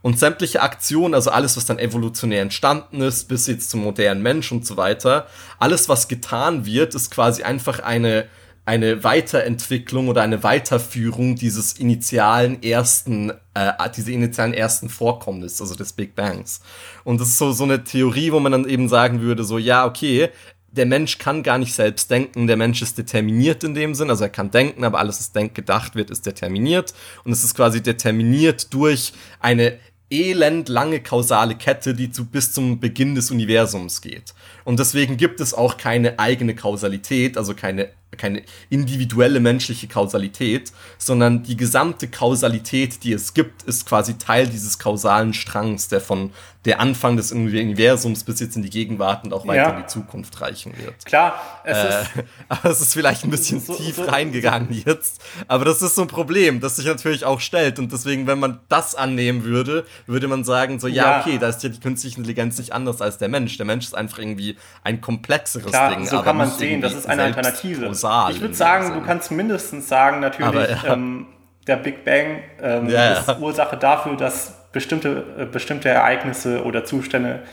Und sämtliche Aktionen, also alles, was dann evolutionär entstanden ist, bis jetzt zum modernen Mensch und so weiter, alles, was getan wird, ist quasi einfach eine eine Weiterentwicklung oder eine Weiterführung dieses initialen ersten, äh, diese initialen ersten Vorkommnisses, also des Big Bangs. Und das ist so, so eine Theorie, wo man dann eben sagen würde, so, ja, okay, der Mensch kann gar nicht selbst denken, der Mensch ist determiniert in dem Sinn, also er kann denken, aber alles, was denk gedacht wird, ist determiniert. Und es ist quasi determiniert durch eine elendlange kausale Kette, die zu, bis zum Beginn des Universums geht. Und deswegen gibt es auch keine eigene Kausalität, also keine keine individuelle menschliche Kausalität, sondern die gesamte Kausalität, die es gibt, ist quasi Teil dieses kausalen Strangs, der von der Anfang des Universums bis jetzt in die Gegenwart und auch weiter ja. in die Zukunft reichen wird. Klar, es äh, ist. Aber es ist vielleicht ein bisschen so, tief so, reingegangen so. jetzt. Aber das ist so ein Problem, das sich natürlich auch stellt. Und deswegen, wenn man das annehmen würde, würde man sagen, so, ja, ja. okay, da ist ja die künstliche Intelligenz nicht anders als der Mensch. Der Mensch ist einfach irgendwie ein komplexeres Klar, Ding. So kann man sehen, das ist eine Alternative. Ich würde sagen, du kannst mindestens sagen, natürlich, Aber, ja. ähm, der Big Bang ähm, ja, ist Ursache dafür, dass bestimmte, äh, bestimmte Ereignisse oder Zustände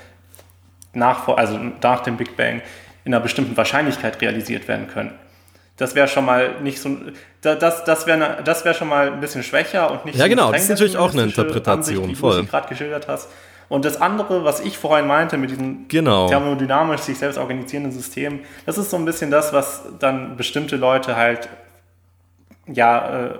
nach, also nach dem Big Bang in einer bestimmten Wahrscheinlichkeit realisiert werden können. Das wäre schon mal nicht so. Das, das wäre das wär schon mal ein bisschen schwächer und nicht ja, so. Genau, das ist natürlich auch eine Interpretation, Ansicht, voll. Die du gerade geschildert hast. Und das andere, was ich vorhin meinte mit diesem genau. thermodynamisch sich selbst organisierenden System, das ist so ein bisschen das, was dann bestimmte Leute halt ja äh,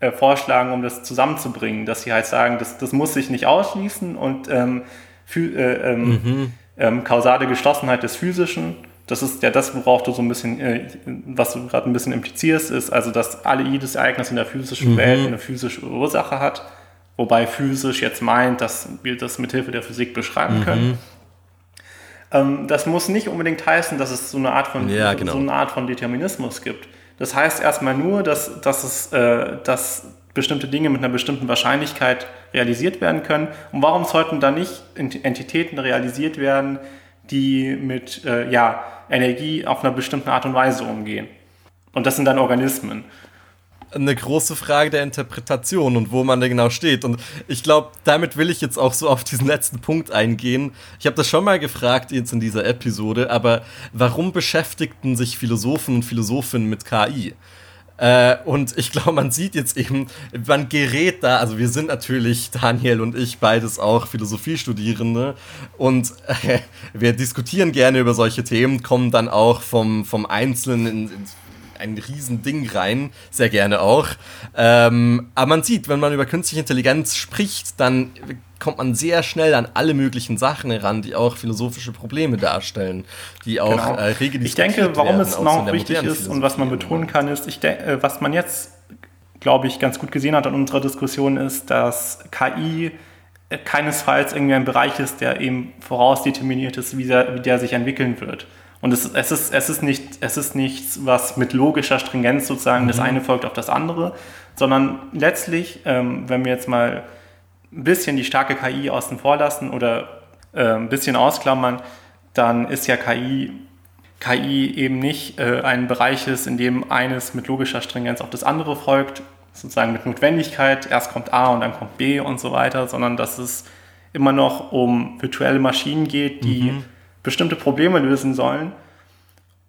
äh, vorschlagen, um das zusammenzubringen, dass sie halt sagen, das, das muss sich nicht ausschließen und ähm, für, äh, ähm, mhm. ähm, kausale Geschlossenheit des Physischen, das ist ja das, worauf du so ein bisschen, äh, was du gerade ein bisschen implizierst, ist also, dass alle jedes Ereignis in der physischen mhm. Welt eine physische Ursache hat wobei physisch jetzt meint, dass wir das mithilfe der Physik beschreiben mhm. können. Ähm, das muss nicht unbedingt heißen, dass es so eine Art von, ja, genau. so eine Art von Determinismus gibt. Das heißt erstmal nur, dass, dass, es, äh, dass bestimmte Dinge mit einer bestimmten Wahrscheinlichkeit realisiert werden können. Und warum sollten da nicht Entitäten realisiert werden, die mit äh, ja, Energie auf einer bestimmten Art und Weise umgehen? Und das sind dann Organismen eine große Frage der Interpretation und wo man da genau steht. Und ich glaube, damit will ich jetzt auch so auf diesen letzten Punkt eingehen. Ich habe das schon mal gefragt jetzt in dieser Episode, aber warum beschäftigten sich Philosophen und Philosophinnen mit KI? Äh, und ich glaube, man sieht jetzt eben, man gerät da, also wir sind natürlich, Daniel und ich, beides auch Philosophiestudierende und äh, wir diskutieren gerne über solche Themen, kommen dann auch vom, vom Einzelnen ins in ein Riesending rein, sehr gerne auch. Ähm, aber man sieht, wenn man über künstliche Intelligenz spricht, dann kommt man sehr schnell an alle möglichen Sachen heran, die auch philosophische Probleme darstellen, die auch genau. äh, regelmäßig. Ich denke, warum es noch wichtig ist und was man betonen kann, ist, ich äh, was man jetzt, glaube ich, ganz gut gesehen hat in unserer Diskussion, ist, dass KI äh, keinesfalls irgendwie ein Bereich ist, der eben vorausdeterminiert ist, wie der, wie der sich entwickeln wird. Und es, es, ist, es, ist nicht, es ist nichts, was mit logischer Stringenz sozusagen mhm. das eine folgt auf das andere, sondern letztlich, ähm, wenn wir jetzt mal ein bisschen die starke KI außen vor lassen oder äh, ein bisschen ausklammern, dann ist ja KI, KI eben nicht äh, ein Bereich ist, in dem eines mit logischer Stringenz auf das andere folgt, sozusagen mit Notwendigkeit, erst kommt A und dann kommt B und so weiter, sondern dass es immer noch um virtuelle Maschinen geht, die mhm. Bestimmte Probleme lösen sollen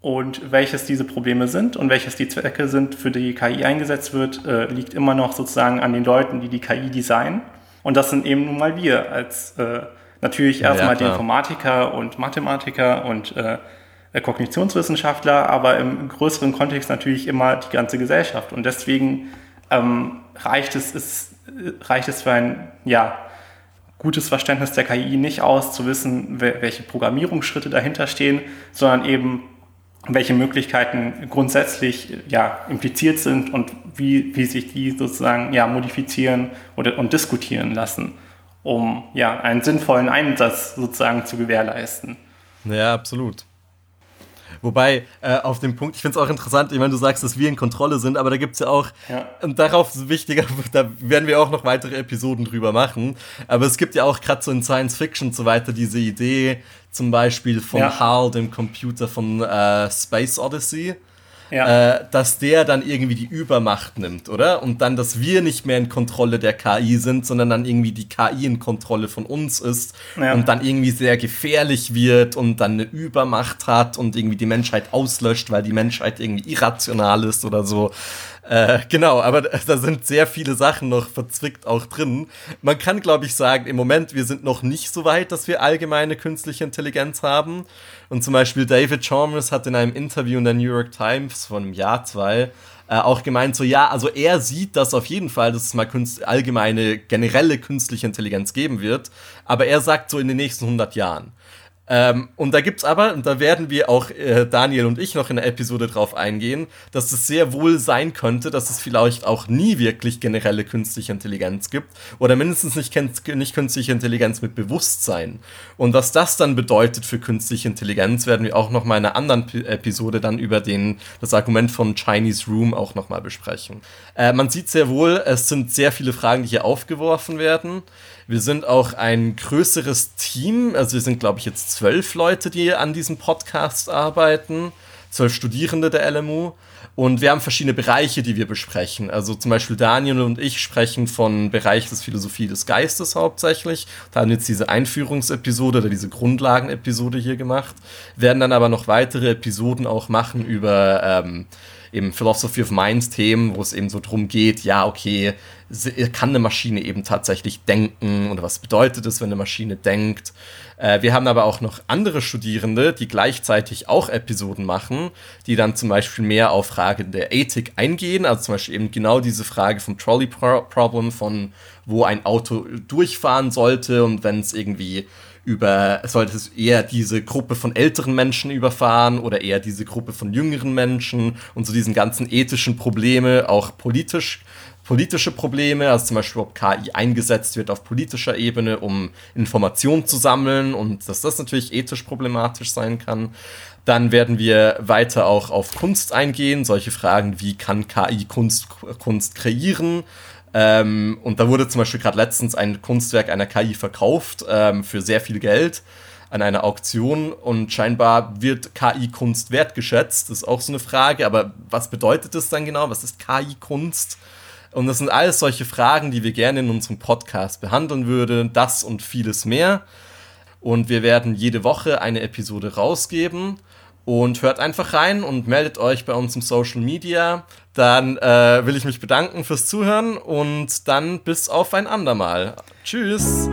und welches diese Probleme sind und welches die Zwecke sind, für die KI eingesetzt wird, äh, liegt immer noch sozusagen an den Leuten, die die KI designen. Und das sind eben nun mal wir als äh, natürlich erstmal ja, die Informatiker und Mathematiker und äh, Kognitionswissenschaftler, aber im größeren Kontext natürlich immer die ganze Gesellschaft. Und deswegen ähm, reicht, es, ist, reicht es für ein ja, gutes Verständnis der KI nicht aus, zu wissen, welche Programmierungsschritte dahinter stehen, sondern eben welche Möglichkeiten grundsätzlich ja, impliziert sind und wie, wie sich die sozusagen ja, modifizieren oder, und diskutieren lassen, um ja, einen sinnvollen Einsatz sozusagen zu gewährleisten. Ja, absolut. Wobei, äh, auf dem Punkt, ich finde es auch interessant, ich meine, du sagst, dass wir in Kontrolle sind, aber da gibt es ja auch, ja. und darauf ist wichtiger, da werden wir auch noch weitere Episoden drüber machen, aber es gibt ja auch gerade so in Science Fiction und so weiter diese Idee, zum Beispiel von ja. HAL, dem Computer von äh, Space Odyssey, ja. äh, dass der dann irgendwie die Übermacht nimmt, oder? Und dann, dass wir nicht mehr in Kontrolle der KI sind, sondern dann irgendwie die KI in Kontrolle von uns ist ja. und dann irgendwie sehr gefährlich wird und dann eine Übermacht hat und irgendwie die Menschheit auslöscht, weil die Menschheit irgendwie irrational ist oder so. Äh, genau, aber da sind sehr viele Sachen noch verzwickt auch drin. Man kann, glaube ich, sagen, im Moment, wir sind noch nicht so weit, dass wir allgemeine künstliche Intelligenz haben. Und zum Beispiel David Chalmers hat in einem Interview in der New York Times von einem Jahr, zwei, äh, auch gemeint, so ja, also er sieht das auf jeden Fall, dass es mal Künst allgemeine, generelle künstliche Intelligenz geben wird, aber er sagt so in den nächsten 100 Jahren. Ähm, und da gibt's aber, und da werden wir auch äh, Daniel und ich noch in der Episode drauf eingehen, dass es sehr wohl sein könnte, dass es vielleicht auch nie wirklich generelle künstliche Intelligenz gibt oder mindestens nicht, nicht künstliche Intelligenz mit Bewusstsein. Und was das dann bedeutet für künstliche Intelligenz, werden wir auch noch mal in einer anderen P Episode dann über den, das Argument von Chinese Room auch noch mal besprechen. Äh, man sieht sehr wohl, es sind sehr viele Fragen, die hier aufgeworfen werden. Wir sind auch ein größeres Team. Also wir sind, glaube ich, jetzt zwölf Leute, die an diesem Podcast arbeiten. Zwölf Studierende der LMU. Und wir haben verschiedene Bereiche, die wir besprechen. Also zum Beispiel Daniel und ich sprechen von Bereich des Philosophie des Geistes hauptsächlich. Da haben jetzt diese Einführungsepisode oder diese Grundlagenepisode hier gemacht. Werden dann aber noch weitere Episoden auch machen über ähm, eben Philosophy of Minds Themen, wo es eben so drum geht, ja, okay, kann eine Maschine eben tatsächlich denken oder was bedeutet es, wenn eine Maschine denkt. Äh, wir haben aber auch noch andere Studierende, die gleichzeitig auch Episoden machen, die dann zum Beispiel mehr auf Fragen der Ethik eingehen, also zum Beispiel eben genau diese Frage vom Trolley Problem, von wo ein Auto durchfahren sollte und wenn es irgendwie über, sollte es eher diese Gruppe von älteren Menschen überfahren oder eher diese Gruppe von jüngeren Menschen und so diesen ganzen ethischen Probleme, auch politisch, politische Probleme, also zum Beispiel, ob KI eingesetzt wird auf politischer Ebene, um Informationen zu sammeln und dass das natürlich ethisch problematisch sein kann. Dann werden wir weiter auch auf Kunst eingehen, solche Fragen wie kann KI Kunst, Kunst kreieren, ähm, und da wurde zum Beispiel gerade letztens ein Kunstwerk einer KI verkauft ähm, für sehr viel Geld an einer Auktion und scheinbar wird KI-Kunst wertgeschätzt. Das ist auch so eine Frage, aber was bedeutet das dann genau? Was ist KI-Kunst? Und das sind alles solche Fragen, die wir gerne in unserem Podcast behandeln würden. Das und vieles mehr. Und wir werden jede Woche eine Episode rausgeben. Und hört einfach rein und meldet euch bei uns im Social Media. Dann äh, will ich mich bedanken fürs Zuhören und dann bis auf ein andermal. Tschüss.